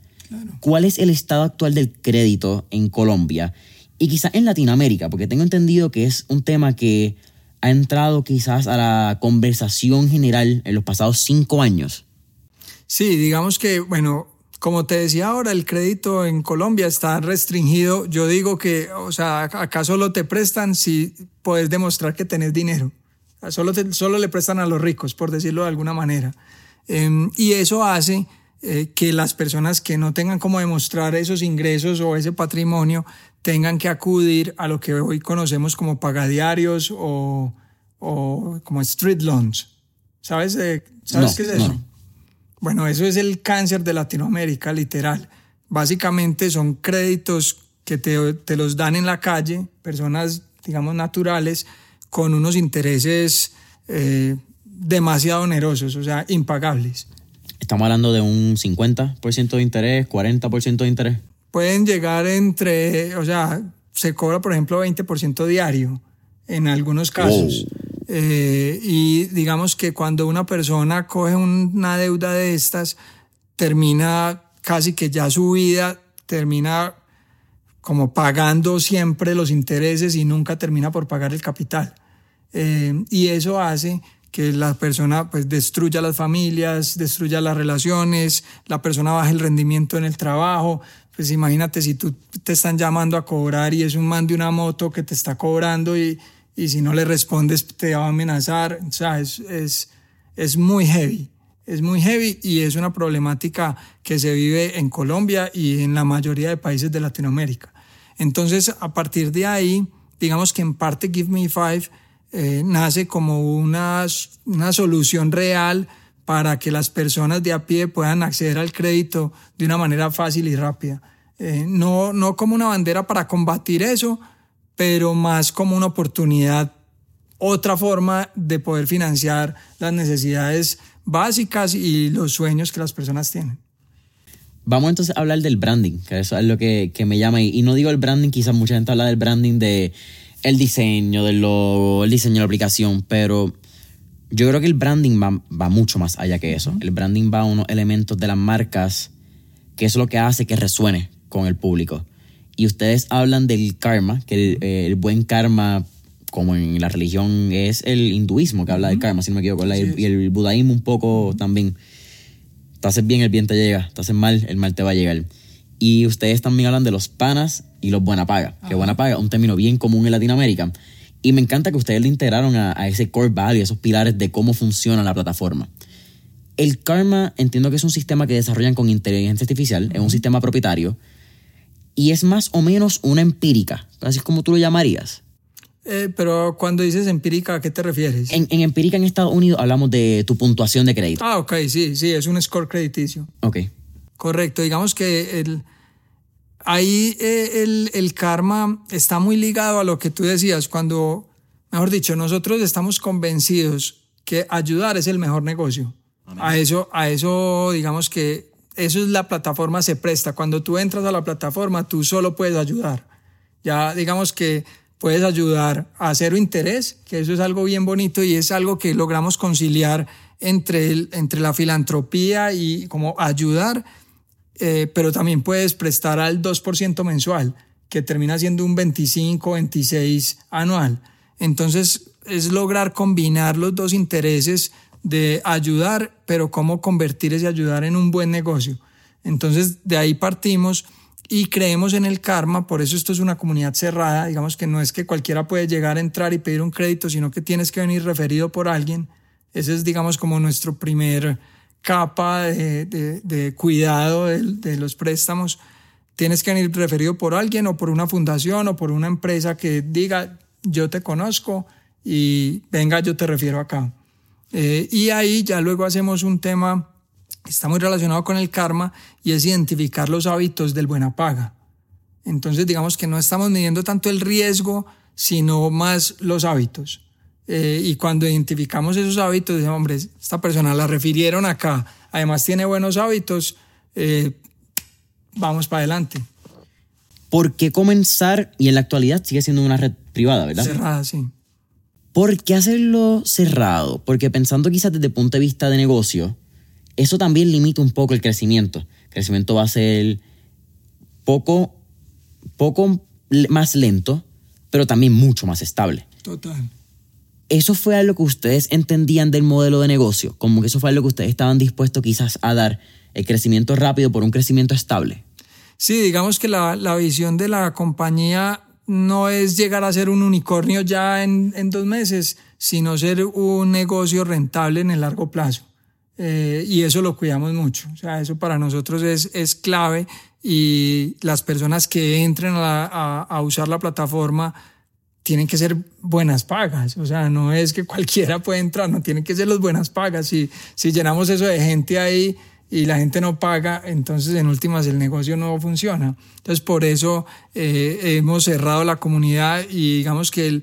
¿Cuál es el estado actual del crédito en Colombia y quizás en Latinoamérica? Porque tengo entendido que es un tema que ha entrado quizás a la conversación general en los pasados cinco años? Sí, digamos que, bueno, como te decía ahora, el crédito en Colombia está restringido. Yo digo que, o sea, acá solo te prestan si puedes demostrar que tenés dinero. Solo, solo le prestan a los ricos, por decirlo de alguna manera. Em, y eso hace eh, que las personas que no tengan cómo demostrar esos ingresos o ese patrimonio tengan que acudir a lo que hoy conocemos como pagadiarios o, o como street loans. ¿Sabes, ¿sabes qué es eso? Bueno, eso es el cáncer de Latinoamérica, literal. Básicamente son créditos que te, te los dan en la calle, personas, digamos, naturales, con unos intereses eh, demasiado onerosos, o sea, impagables. Estamos hablando de un 50% de interés, 40% de interés pueden llegar entre, o sea, se cobra, por ejemplo, 20% diario en algunos casos. Eh, y digamos que cuando una persona coge una deuda de estas, termina casi que ya su vida termina como pagando siempre los intereses y nunca termina por pagar el capital. Eh, y eso hace que la persona pues destruya las familias, destruya las relaciones, la persona baje el rendimiento en el trabajo, pues imagínate si tú te están llamando a cobrar y es un man de una moto que te está cobrando y, y si no le respondes te va a amenazar. O sea, es, es, es muy heavy. Es muy heavy y es una problemática que se vive en Colombia y en la mayoría de países de Latinoamérica. Entonces, a partir de ahí, digamos que en parte Give Me Five eh, nace como una, una solución real para que las personas de a pie puedan acceder al crédito de una manera fácil y rápida. Eh, no, no como una bandera para combatir eso, pero más como una oportunidad, otra forma de poder financiar las necesidades básicas y los sueños que las personas tienen. Vamos entonces a hablar del branding, que eso es lo que, que me llama. Y, y no digo el branding, quizás mucha gente habla del branding de el diseño, del logo, el diseño de la aplicación, pero yo creo que el branding va, mucho más allá que eso. El branding va a unos elementos de las marcas que es lo que hace que resuene con el público. Y ustedes hablan del karma, que el, buen karma, como en la religión, es el hinduismo que habla del karma, si no me equivoco, y el budaísmo un poco también. Te haces bien, el bien te llega. Te haces mal, el mal te va a llegar. Y ustedes también hablan de los panas y los buena paga, que buena paga un término bien común en Latinoamérica y me encanta que ustedes le integraron a, ese core value, esos pilares de cómo funciona la plataforma. El Karma entiendo que es un sistema que desarrollan con inteligencia artificial, es un sistema propietario y es más o menos una empírica, así es como tú lo llamarías. Eh, pero cuando dices empírica, ¿a qué te refieres? En, en, empírica en Estados Unidos hablamos de tu puntuación de crédito. Ah, ok, sí, sí, es un score crediticio. Ok. Correcto, digamos que el, ahí eh, el, karma está muy ligado a lo que tú decías, cuando, mejor dicho, nosotros estamos convencidos que ayudar es el mejor negocio. A eso, a eso, digamos que eso es la plataforma se presta. Cuando tú entras a la plataforma, tú solo puedes ayudar. Ya digamos que puedes ayudar a cero interés, que eso es algo bien bonito y es algo que logramos conciliar entre, el, entre la filantropía y como ayudar eh, pero también puedes prestar al 2% mensual, que termina siendo un 25, 26 anual. Entonces es lograr combinar los dos intereses de ayudar, pero cómo convertir ese ayudar en un buen negocio. Entonces de ahí partimos y creemos en el karma, por eso esto es una comunidad cerrada, digamos que no es que cualquiera puede llegar a entrar y pedir un crédito, sino que tienes que venir referido por alguien. Ese es, digamos, como nuestro primer capa de, cuidado de, de, los préstamos. Tienes que venir referido por alguien o por una fundación o por una empresa que diga, yo te conozco y venga, yo te refiero acá. Eh, y ahí ya luego hacemos un tema que está muy relacionado con el karma y es identificar los hábitos del buena paga. Entonces digamos que no estamos midiendo tanto el riesgo, sino más los hábitos. Eh, y cuando identificamos esos hábitos, decimos, hombre, esta persona la refirieron acá, además tiene buenos hábitos, eh, vamos para adelante. ¿Por qué comenzar? Y en la actualidad sigue siendo una red privada, ¿verdad? Cerrada, sí. ¿Por qué hacerlo cerrado? Porque pensando quizás desde el punto de vista de negocio, eso también limita un poco el crecimiento. El crecimiento va a ser poco, poco más lento, pero también mucho más estable. Total. ¿Eso fue algo que ustedes entendían del modelo de negocio? Como que eso fue algo que ustedes estaban dispuestos quizás a dar el crecimiento rápido por un crecimiento estable. Sí, digamos que la, la visión de la compañía no es llegar a ser un unicornio ya en, dos meses, sino ser un negocio rentable en el largo plazo. Eh, y eso lo cuidamos mucho. O sea, eso para nosotros es, es clave y las personas que entren a, a, usar la plataforma tienen que ser buenas pagas. O sea, no es que cualquiera puede entrar, no tienen que ser las buenas pagas. Si, si llenamos eso de gente ahí, y la gente no paga, entonces en últimas el negocio no funciona. Entonces por eso eh, hemos cerrado la comunidad y digamos que el,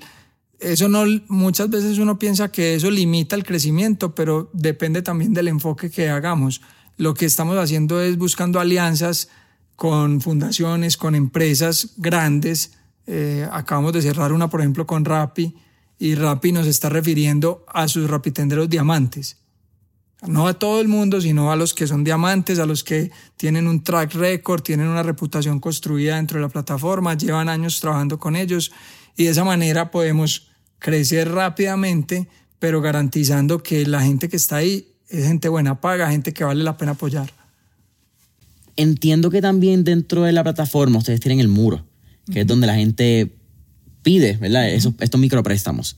eso no, muchas veces uno piensa que eso limita el crecimiento, pero depende también del enfoque que hagamos. Lo que estamos haciendo es buscando alianzas con fundaciones, con empresas grandes. Eh, acabamos de cerrar una, por ejemplo, con Rappi y Rappi nos está refiriendo a sus rapitenderos diamantes no a todo el mundo, sino a los que son diamantes, a los que tienen un track record, tienen una reputación construida dentro de la plataforma, llevan años trabajando con ellos y de esa manera podemos crecer rápidamente, pero garantizando que la gente que está ahí es gente buena paga, gente que vale la pena apoyar. Entiendo que también dentro de la plataforma ustedes tienen el muro, que es donde la gente pide, ¿verdad? estos micropréstamos.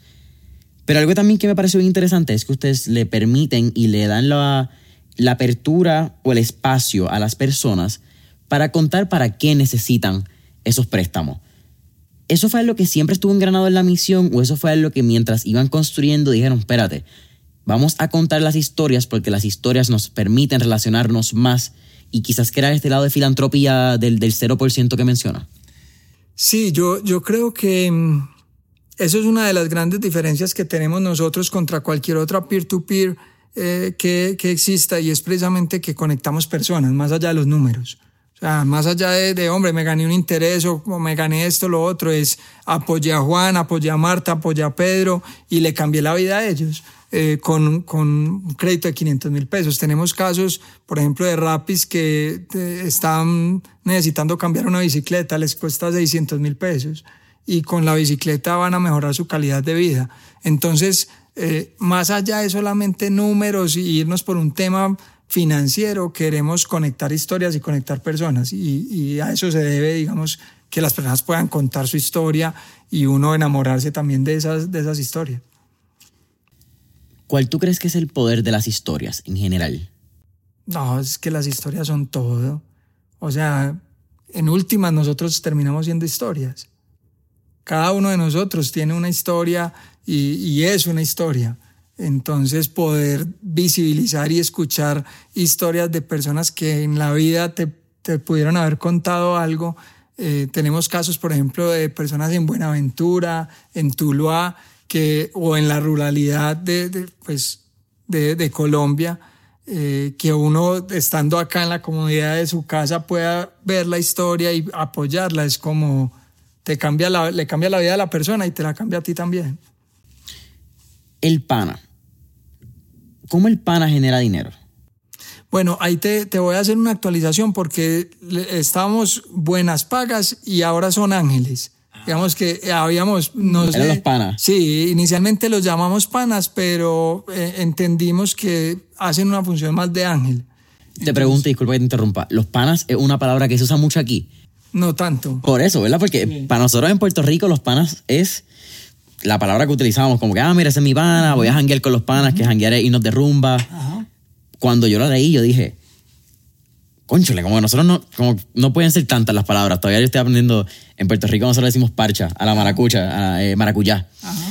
Pero algo también que me pareció interesante es que ustedes le permiten y le dan la, apertura o el espacio a las personas para contar para qué necesitan esos préstamos. ¿Eso fue lo que siempre estuvo engranado en la misión o eso fue lo que mientras iban construyendo dijeron, espérate, vamos a contar las historias porque las historias nos permiten relacionarnos más y quizás crear este lado de filantropía del, del 0% que menciona? Sí, yo, yo creo que mm, eso es una de las grandes diferencias que tenemos nosotros contra cualquier otra peer-to-peer eh, que, que, exista y es precisamente que conectamos personas más allá de los números. O sea, más allá de, hombre, me gané un interés o, me gané esto, lo otro, es apoyé a Juan, apoyé a Marta, apoyé a Pedro y le cambié la vida a ellos. Eh, con, con, un crédito de 500 mil pesos. Tenemos casos, por ejemplo, de rapis que eh, están necesitando cambiar una bicicleta, les cuesta 600 mil pesos y con la bicicleta van a mejorar su calidad de vida. Entonces, eh, más allá de solamente números y irnos por un tema financiero, queremos conectar historias y conectar personas. Y, a eso se debe, digamos, que las personas puedan contar su historia y uno enamorarse también de esas, de esas historias. ¿Cuál tú crees que es el poder de las historias en general? No, es que las historias son todo. O sea, en últimas nosotros terminamos siendo historias. Cada uno de nosotros tiene una historia y, es una historia. Entonces poder visibilizar y escuchar historias de personas que en la vida te, pudieron haber contado algo. Eh, tenemos casos, por ejemplo, de personas en Buenaventura, en Tuluá, que, o en la ruralidad de, pues, de, Colombia, eh, que uno estando acá en la comodidad de su casa pueda ver la historia y apoyarla. Es como, te cambia la, le cambia la vida a la persona y te la cambia a ti también. El pana. ¿Cómo el pana genera dinero? Bueno, ahí te, te, voy a hacer una actualización porque estábamos buenas pagas y ahora son ángeles. Digamos que habíamos... No Eran los panas. Sí, inicialmente los llamamos panas, pero eh, entendimos que hacen una función más de ángel. Te pregunto, disculpa que te interrumpa. ¿Los panas es una palabra que se usa mucho aquí? No tanto. Por eso, ¿verdad? Porque para nosotros en Puerto Rico los panas es la palabra que utilizamos como que, ah, mira, ese es mi pana, voy a janguear con los panas, que janguear es irnos de rumba. Cuando yo lo leí, yo dije, conchole, como nosotros no, como no pueden ser tantas las palabras. Todavía yo estoy aprendiendo, en Puerto Rico nosotros le decimos parcha, a la maracucha, a eh, maracuyá.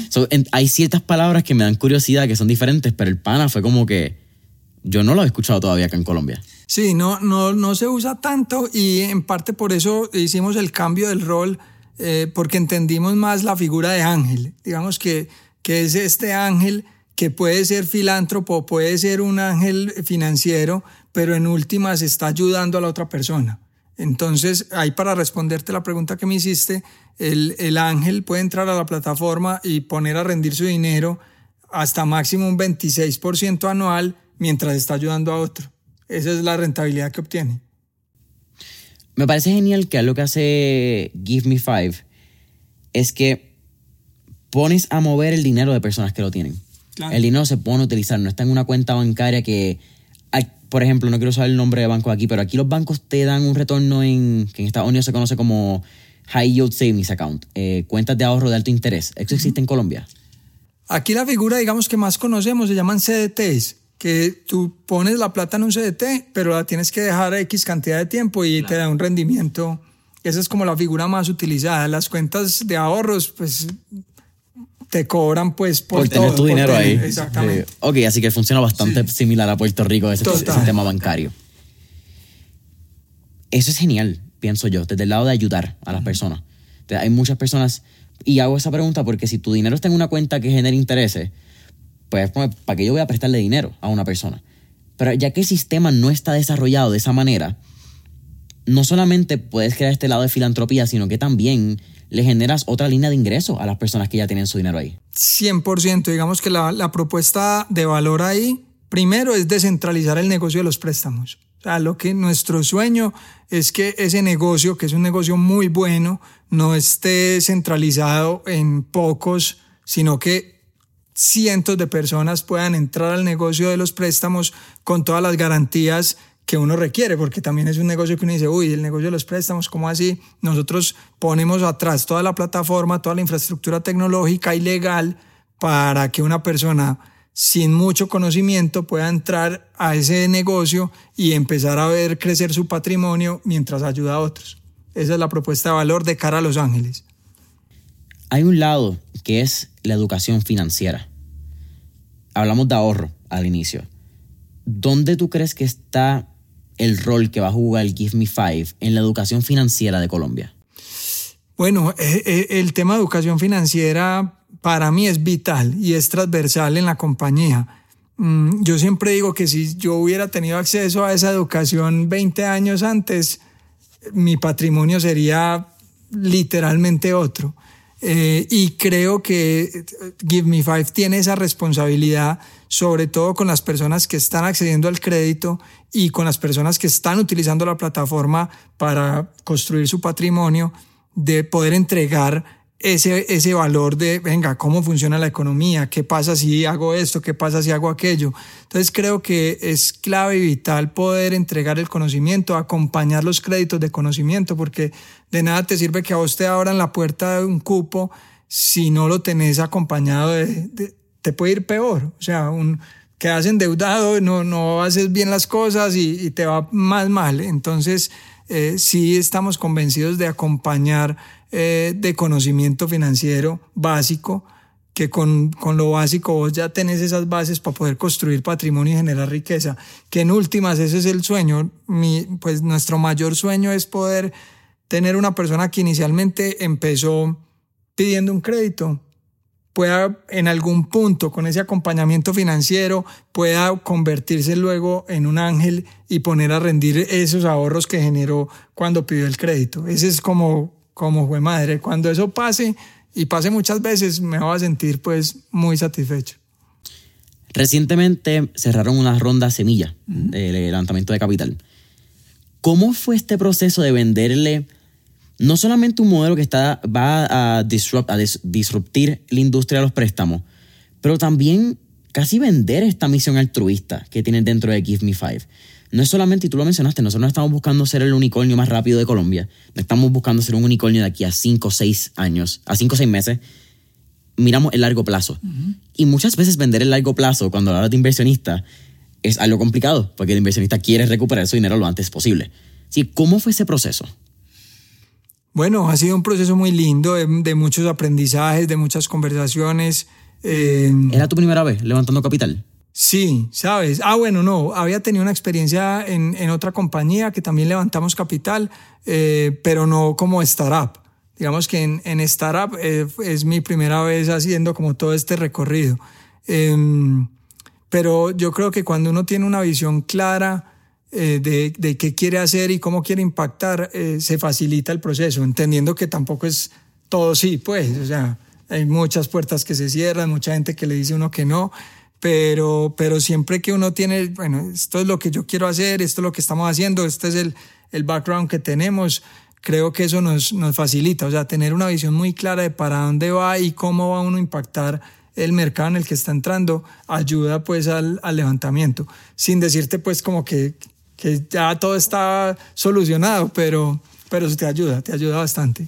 So, hay ciertas palabras que me dan curiosidad, que son diferentes, pero el pana fue como que yo no lo he escuchado todavía acá en Colombia. Sí, no, no, no se usa tanto y en parte por eso hicimos el cambio del rol, eh, porque entendimos más la figura de ángel. Digamos que, que es este ángel que puede ser filántropo, puede ser un ángel financiero, pero en últimas está ayudando a la otra persona. Entonces, ahí para responderte la pregunta que me hiciste, el, el, ángel puede entrar a la plataforma y poner a rendir su dinero hasta máximo un 26% anual mientras está ayudando a otro. Esa es la rentabilidad que obtiene. Me parece genial que lo que hace Give Me Five es que pones a mover el dinero de personas que lo tienen. El dinero se pone a utilizar, no está en una cuenta bancaria que, por ejemplo, no quiero saber el nombre de banco aquí, pero aquí los bancos te dan un retorno en, que en Estados Unidos se conoce como High Yield Savings Account, eh, cuentas de ahorro de alto interés. ¿Eso existe en Colombia? Aquí la figura, digamos, que más conocemos se llaman CDTs, que tú pones la plata en un CDT, pero la tienes que dejar X cantidad de tiempo y te da un rendimiento. Esa es como la figura más utilizada. Las cuentas de ahorros, pues te cobran pues por, tener tu dinero ahí. Exactamente. ok, así que funciona bastante similar a Puerto Rico ese, sistema bancario. Eso es genial, pienso yo, desde el lado de ayudar a las personas. hay muchas personas, y hago esa pregunta porque si tu dinero está en una cuenta que genera intereses, pues, pues ¿para qué yo voy a prestarle dinero a una persona? Pero ya que el sistema no está desarrollado de esa manera, no solamente puedes crear este lado de filantropía, sino que también le generas otra línea de ingreso a las personas que ya tienen su dinero ahí. 100%, digamos que la, la propuesta de valor ahí, primero es descentralizar el negocio de los préstamos. O sea, lo que nuestro sueño es que ese negocio, que es un negocio muy bueno, no esté centralizado en pocos, sino que cientos de personas puedan entrar al negocio de los préstamos con todas las garantías que uno requiere, porque también es un negocio que uno dice, uy, el negocio de los préstamos, ¿cómo así? Nosotros ponemos atrás toda la plataforma, toda la infraestructura tecnológica y legal para que una persona sin mucho conocimiento pueda entrar a ese negocio y empezar a ver crecer su patrimonio mientras ayuda a otros. Esa es la propuesta de valor de cara a Los Ángeles. Hay un lado que es la educación financiera. Hablamos de ahorro al inicio. ¿Dónde tú crees que está el rol que va a jugar el Give Me Five en la educación financiera de Colombia? Bueno, eh, eh, el tema de educación financiera para mí es vital y es transversal en la compañía. Mm, yo siempre digo que si yo hubiera tenido acceso a esa educación 20 años antes, mi patrimonio sería literalmente otro. Eh, y creo que Give Me Five tiene esa responsabilidad, sobre todo con las personas que están accediendo al crédito y con las personas que están utilizando la plataforma para construir su patrimonio, de poder entregar ese, ese valor de, venga, cómo funciona la economía, qué pasa si hago esto, qué pasa si hago aquello. Entonces creo que es clave y vital poder entregar el conocimiento, acompañar los créditos de conocimiento, porque de nada te sirve que a vos te abran la puerta de un cupo si no lo tenés acompañado de, te puede ir peor. O sea, un, quedas endeudado, no, no haces bien las cosas y, te va más mal. Entonces, eh, sí estamos convencidos de acompañar eh, de conocimiento financiero básico, que con, con, lo básico vos ya tenés esas bases para poder construir patrimonio y generar riqueza, que en últimas ese es el sueño, pues nuestro mayor sueño es poder tener una persona que inicialmente empezó pidiendo un crédito, pueda en algún punto con ese acompañamiento financiero pueda convertirse luego en un ángel y poner a rendir esos ahorros que generó cuando pidió el crédito. Ese es como como fue madre. Cuando eso pase y pase muchas veces, me voy a sentir pues muy satisfecho. Recientemente cerraron una ronda semilla de levantamiento de capital. ¿Cómo fue este proceso de venderle no solamente un modelo que está, va a, disrupt, a disruptir la industria de los préstamos, pero también casi vender esta misión altruista que tienen dentro de Give Me Five. No es solamente, y tú lo mencionaste, nosotros no estamos buscando ser el unicornio más rápido de Colombia, no estamos buscando ser un unicornio de aquí a 5 o 6 años, a 5 o 6 meses. Miramos el largo plazo. Y muchas veces vender el largo plazo, cuando hablas de inversionista, es algo complicado, porque el inversionista quiere recuperar su dinero lo antes posible. ¿Sí? ¿Cómo fue ese proceso? Bueno, ha sido un proceso muy lindo, de, muchos aprendizajes, de muchas conversaciones. Eh, ¿Era tu primera vez levantando capital? Sí, sabes. Ah, bueno, no, había tenido una experiencia en, otra compañía que también levantamos capital, eh, pero no como startup. Digamos que en, en startup eh, es mi primera vez haciendo como todo este recorrido. Em, pero yo creo que cuando uno tiene una visión clara, eh, de, qué quiere hacer y cómo quiere impactar, se facilita el proceso, entendiendo que tampoco es todo sí, pues, o sea, hay muchas puertas que se cierran, mucha gente que le dice uno que no, pero, pero siempre que uno tiene, bueno, esto es lo que yo quiero hacer, esto es lo que estamos haciendo, este es el, el background que tenemos, creo que eso nos, nos facilita, o sea, tener una visión muy clara de para dónde va y cómo va uno a impactar el mercado en el que está entrando ayuda pues al, levantamiento, sin decirte pues como que que ya todo está solucionado, pero, pero te ayuda, te ayuda bastante.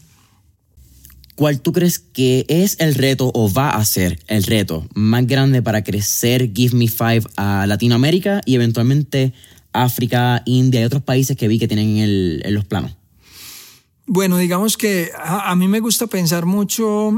¿Cuál tú crees que es el reto o va a ser el reto más grande para crecer Give Me Five a Latinoamérica y eventualmente África, India y otros países que vi que tienen en, los planos? Bueno, digamos que a, mí me gusta pensar mucho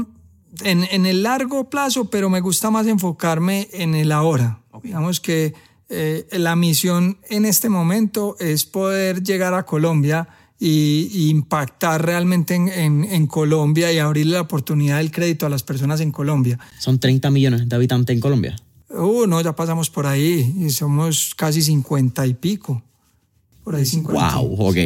en, en, el largo plazo, pero me gusta más enfocarme en el ahora. Digamos que eh, la misión en este momento es poder llegar a Colombia y, impactar realmente en, Colombia y abrirle la oportunidad del crédito a las personas en Colombia. ¿Son 30 millones de habitantes en Colombia? Uh, no, ya pasamos por ahí y somos casi 50 y pico. Por ahí 50. Wow, ok.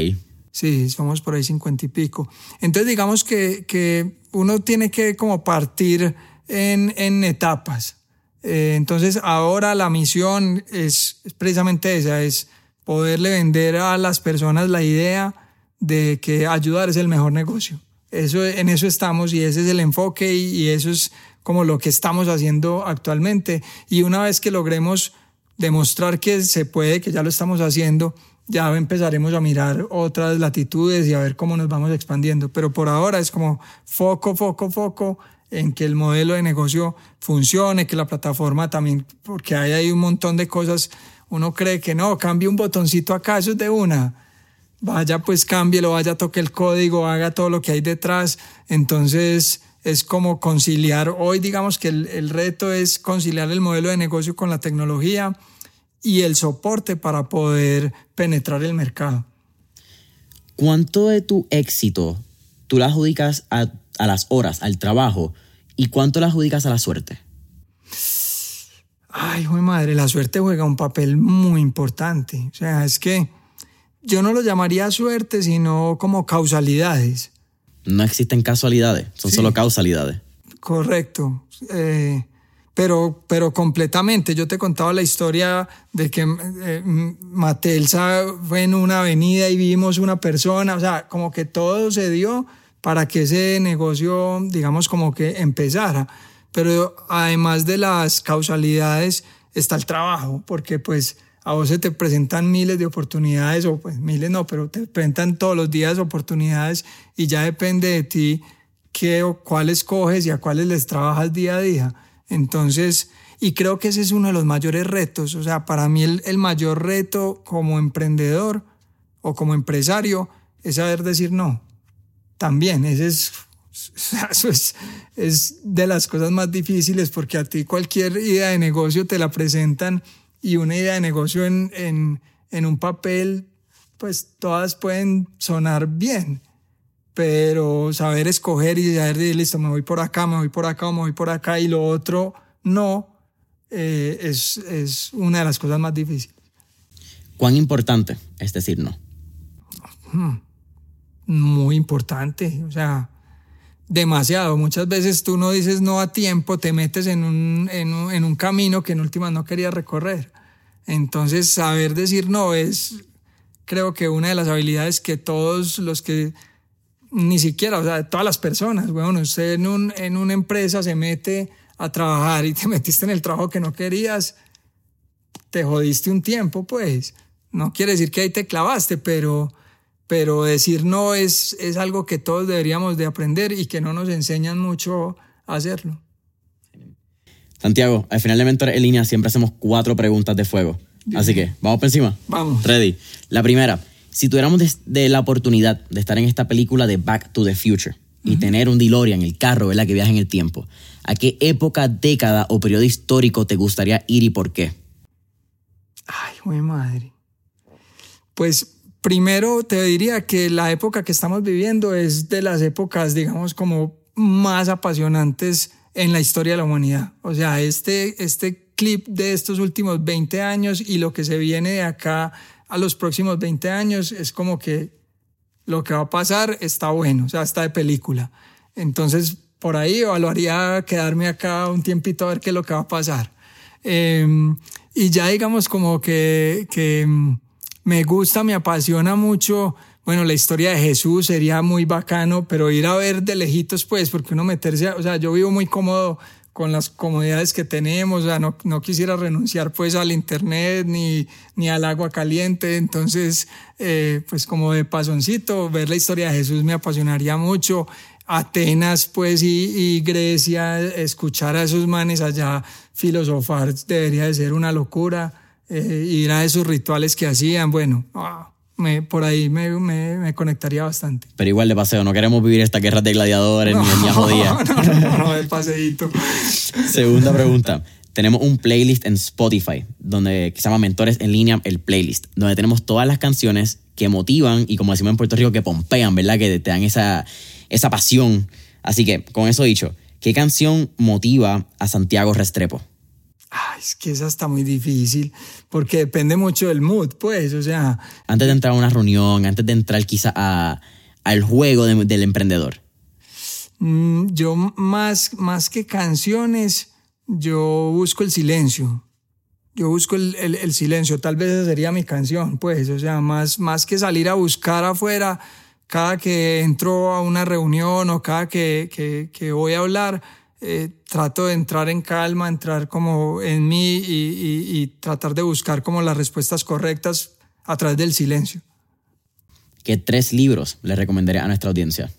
Sí, somos por ahí 50 y pico. Entonces digamos que, que uno tiene que como partir en, en etapas. Eh, entonces ahora la misión es, precisamente esa, es poderle vender a las personas la idea de que ayudar es el mejor negocio. Eso, en eso estamos y ese es el enfoque y, eso es como lo que estamos haciendo actualmente. Y una vez que logremos demostrar que se puede, que ya lo estamos haciendo, ya empezaremos a mirar otras latitudes y a ver cómo nos vamos expandiendo. Pero por ahora es como foco, foco, foco en que el modelo de negocio funcione, que la plataforma también, porque hay un montón de cosas, uno cree que no, cambie un botoncito acá, eso es de una. Vaya, pues cámbielo, vaya, toque el código, haga todo lo que hay detrás. Entonces, es como conciliar. Hoy, digamos que el, el reto es conciliar el modelo de negocio con la tecnología y el soporte para poder penetrar el mercado. ¿Cuánto de tu éxito tú la adjudicas a a las horas, al trabajo, y cuánto le adjudicas a la suerte? Ay, mi madre, la suerte juega un papel muy importante. O sea, es que yo no lo llamaría suerte, sino como causalidades. No existen casualidades, son solo causalidades. Correcto. Eh, pero, pero completamente. Yo te contaba la historia de que eh, Matelsa fue en una avenida y vimos una persona, o sea, como que todo se dio para que ese negocio, digamos, como que empezara. Pero además de las causalidades está el trabajo, porque pues a vos se te presentan miles de oportunidades, o pues miles no, pero te presentan todos los días oportunidades y ya depende de ti qué o cuáles coges y a cuáles les trabajas día a día. Entonces, y creo que ese es uno de los mayores retos. O sea, para mí el, el mayor reto como emprendedor o como empresario es saber decir no también, ese es, eso es, es de las cosas más difíciles porque a ti cualquier idea de negocio te la presentan y una idea de negocio en, en, en un papel, pues todas pueden sonar bien, pero saber escoger y saber decir, listo, me voy por acá, me voy por acá, me voy por acá y lo otro no, eh, es, es una de las cosas más difíciles. ¿Cuán importante es decir no? Hmm muy importante, o sea, demasiado. Muchas veces tú no dices no a tiempo, te metes en un, en un, en un camino que en última no querías recorrer. Entonces, saber decir no es, creo que una de las habilidades que todos los que, ni siquiera, o sea, todas las personas, bueno, usted en, un, en una empresa se mete a trabajar y te metiste en el trabajo que no querías, te jodiste un tiempo, pues. No quiere decir que ahí te clavaste, pero, pero decir no es, es algo que todos deberíamos de aprender y que no nos enseñan mucho a hacerlo. Santiago, al final de Mentor en línea siempre hacemos cuatro preguntas de fuego. Así que, ¿vamos por encima? Vamos. Ready. La primera, si tuviéramos de, la oportunidad de estar en esta película de Back to the Future y tener un DeLorean, el carro, ¿verdad? Que viaja en el tiempo, ¿a qué época, década o periodo histórico te gustaría ir y por qué? Ay, mi madre. Pues primero te diría que la época que estamos viviendo es de las épocas, digamos, como más apasionantes en la historia de la humanidad. O sea, este, este clip de estos últimos 20 años y lo que se viene de acá a los próximos 20 años es como que lo que va a pasar está bueno, o sea, está de película. Entonces, por ahí evaluaría quedarme acá un tiempito a ver qué es lo que va a pasar. Em, y ya digamos como que, que me gusta, me apasiona mucho. Bueno, la historia de Jesús sería muy bacano, pero ir a ver de lejitos, pues, porque uno meterse, o sea, yo vivo muy cómodo con las comodidades que tenemos, o sea, no, quisiera renunciar pues al internet ni, ni al agua caliente, entonces, eh, pues como de pasoncito, ver la historia de Jesús me apasionaría mucho, Atenas pues y, y Grecia, escuchar a esos manes allá filosofar debería de ser una locura, eh, ir a esos rituales que hacían, bueno, ah, me, por ahí me, me, me, conectaría bastante. Pero igual de paseo, no queremos vivir esta guerra de gladiadores ni ni jodía. No, no, no, de paseíto. Segunda pregunta. Tenemos un playlist en Spotify donde que se llama Mentores en línea, el playlist, donde tenemos todas las canciones que motivan y como decimos en Puerto Rico, que pompean, ¿verdad? Que te dan esa, esa pasión. Así que, con eso dicho, ¿qué canción motiva a Santiago Restrepo? Es que esa está muy difícil porque depende mucho del mood, pues, o sea. Antes de entrar a una reunión, antes de entrar quizá a, al juego del emprendedor. Mm, yo más, más que canciones, yo busco el silencio. Yo busco el, el, silencio, tal vez esa sería mi canción, pues, o sea, más, más que salir a buscar afuera, cada que entro a una reunión o cada que, que, que voy a hablar, eh, trato de entrar en calma, entrar como en mí y, tratar de buscar como las respuestas correctas a través del silencio. ¿Qué tres libros le recomendaré a nuestra audiencia?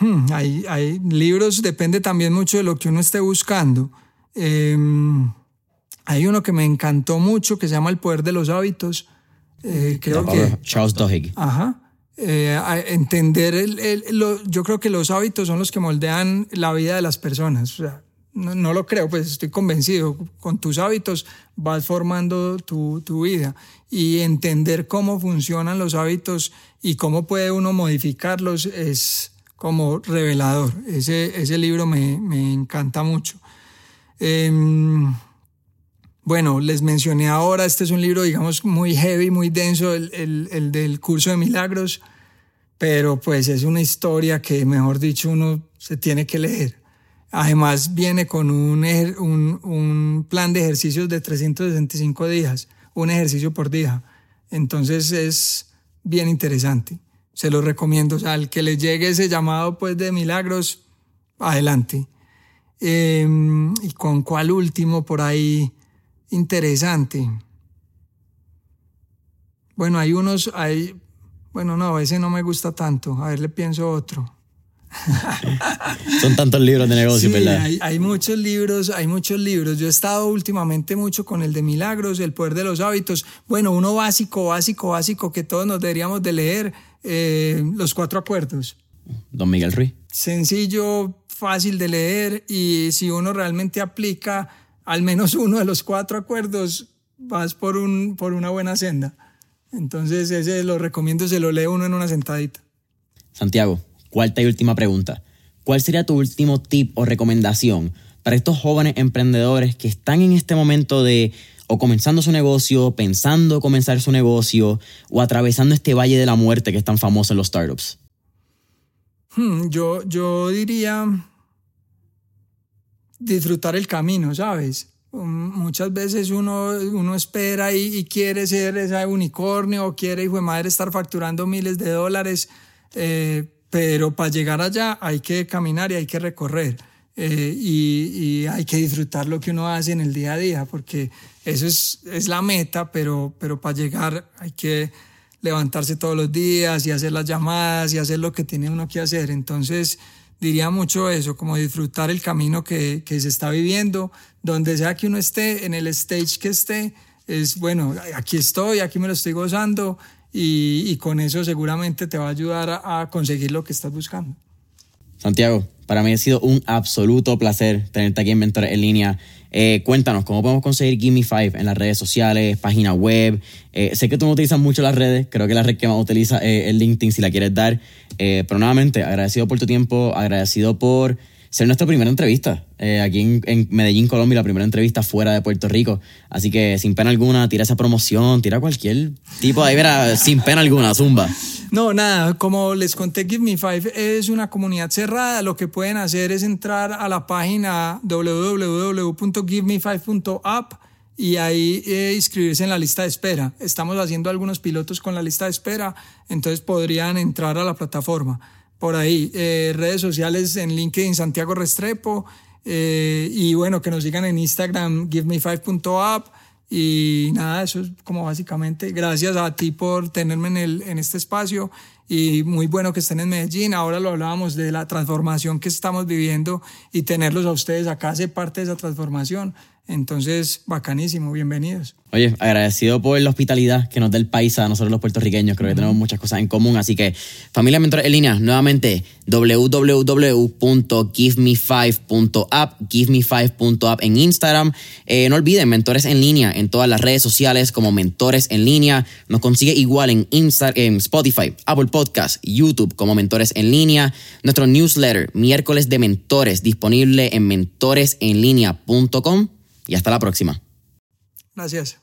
Hmm, hay, hay, libros, depende también mucho de lo que uno esté buscando. Em, hay uno que me encantó mucho que se llama El poder de los hábitos. Eh, creo que Charles Duhigg. Ajá eh, entender, el, yo creo que los hábitos son los que moldean la vida de las personas. O sea, no, lo creo, pues estoy convencido. Con tus hábitos vas formando tu, tu, vida y entender cómo funcionan los hábitos y cómo puede uno modificarlos es como revelador. Ese, ese libro me, me encanta mucho. Em, bueno, les mencioné ahora, este es un libro, digamos, muy heavy, muy denso, el, el, del curso de milagros, pero pues es una historia que, mejor dicho, uno se tiene que leer. Además, viene con un plan de ejercicios de 365 días, un ejercicio por día. Entonces es bien interesante. Se lo recomiendo. O sea, al que le llegue ese llamado pues, de milagros, adelante. Em, ¿Y con cuál último por ahí? Interesante. Bueno, hay unos, hay, bueno, no, ese no me gusta tanto. A ver, le pienso otro. Son tantos libros de negocio, ¿verdad? Hay, hay, muchos libros, hay muchos libros. Yo he estado últimamente mucho con el de Milagros, El Poder de los Hábitos. Bueno, uno básico, básico, básico que todos nos deberíamos de leer, eh, Los Cuatro Acuerdos. Don Miguel Ruiz. Sencillo, fácil de leer y si uno realmente aplica al menos uno de los cuatro acuerdos, vas por, un, por una buena senda. Entonces ese lo recomiendo, se lo lee uno en una sentadita. Santiago, cuarta y última pregunta. ¿Cuál sería tu último tip o recomendación para estos jóvenes emprendedores que están en este momento de o comenzando su negocio, pensando comenzar su negocio o atravesando este valle de la muerte que es tan famoso en los startups? Hmm, yo, yo diría disfrutar el camino, ¿sabes? Um, muchas veces uno, uno espera y, quiere ser ese unicornio o quiere, hijo de madre, estar facturando miles de dólares, eh, pero para llegar allá hay que caminar y hay que recorrer. eh, y, hay que disfrutar lo que uno hace en el día a día, porque eso es, es la meta, pero, pero para llegar hay que levantarse todos los días y hacer las llamadas y hacer lo que tiene uno que hacer. Entonces, diría mucho eso, como disfrutar el camino que, que se está viviendo, donde sea que uno esté, en el stage que esté, es bueno, aquí estoy, aquí me lo estoy gozando y, con eso seguramente te va a ayudar a, conseguir lo que estás buscando. Santiago, para mí ha sido un absoluto placer tenerte aquí en en línea. Eh, cuéntanos, ¿cómo podemos conseguir Gimme Five en las redes sociales, página web? Eh, sé que tú no utilizas mucho las redes, creo que la red que más utiliza es LinkedIn si la quieres dar. Eh, pero nuevamente, agradecido por tu tiempo, agradecido por ser nuestra primera entrevista eh, aquí en, Medellín, Colombia, la primera entrevista fuera de Puerto Rico. Así que sin pena alguna, tira esa promoción, tira cualquier tipo de ahí, verá, sin pena alguna, zumba. No, nada, como les conté, Give Me Five es una comunidad cerrada. Lo que pueden hacer es entrar a la página www.giveme5.app y ahí eh, inscribirse en la lista de espera. Estamos haciendo algunos pilotos con la lista de espera, entonces podrían entrar a la plataforma por ahí. Eh, redes sociales en LinkedIn Santiago Restrepo eh, y bueno, que nos sigan en Instagram giveme5.app y nada, eso es como básicamente gracias a ti por tenerme en, el, en este espacio y muy bueno que estén en Medellín. Ahora lo hablábamos de la transformación que estamos viviendo y tenerlos a ustedes acá hace parte de esa transformación. Entonces, bacanísimo, bienvenidos. Oye, agradecido por la hospitalidad que nos da el país a nosotros los puertorriqueños. Creo que tenemos muchas cosas en común. Así que, familia Mentores en línea, nuevamente, www.giveme5.app, giveme5.app en Instagram. Eh, no olviden, Mentores en línea en todas las redes sociales como Mentores en línea. Nos consigue igual en, Insta, en Spotify, Apple Podcast, YouTube como Mentores en línea. Nuestro newsletter, miércoles de mentores, disponible en mentoresenlinea.com y hasta la próxima. Gracias.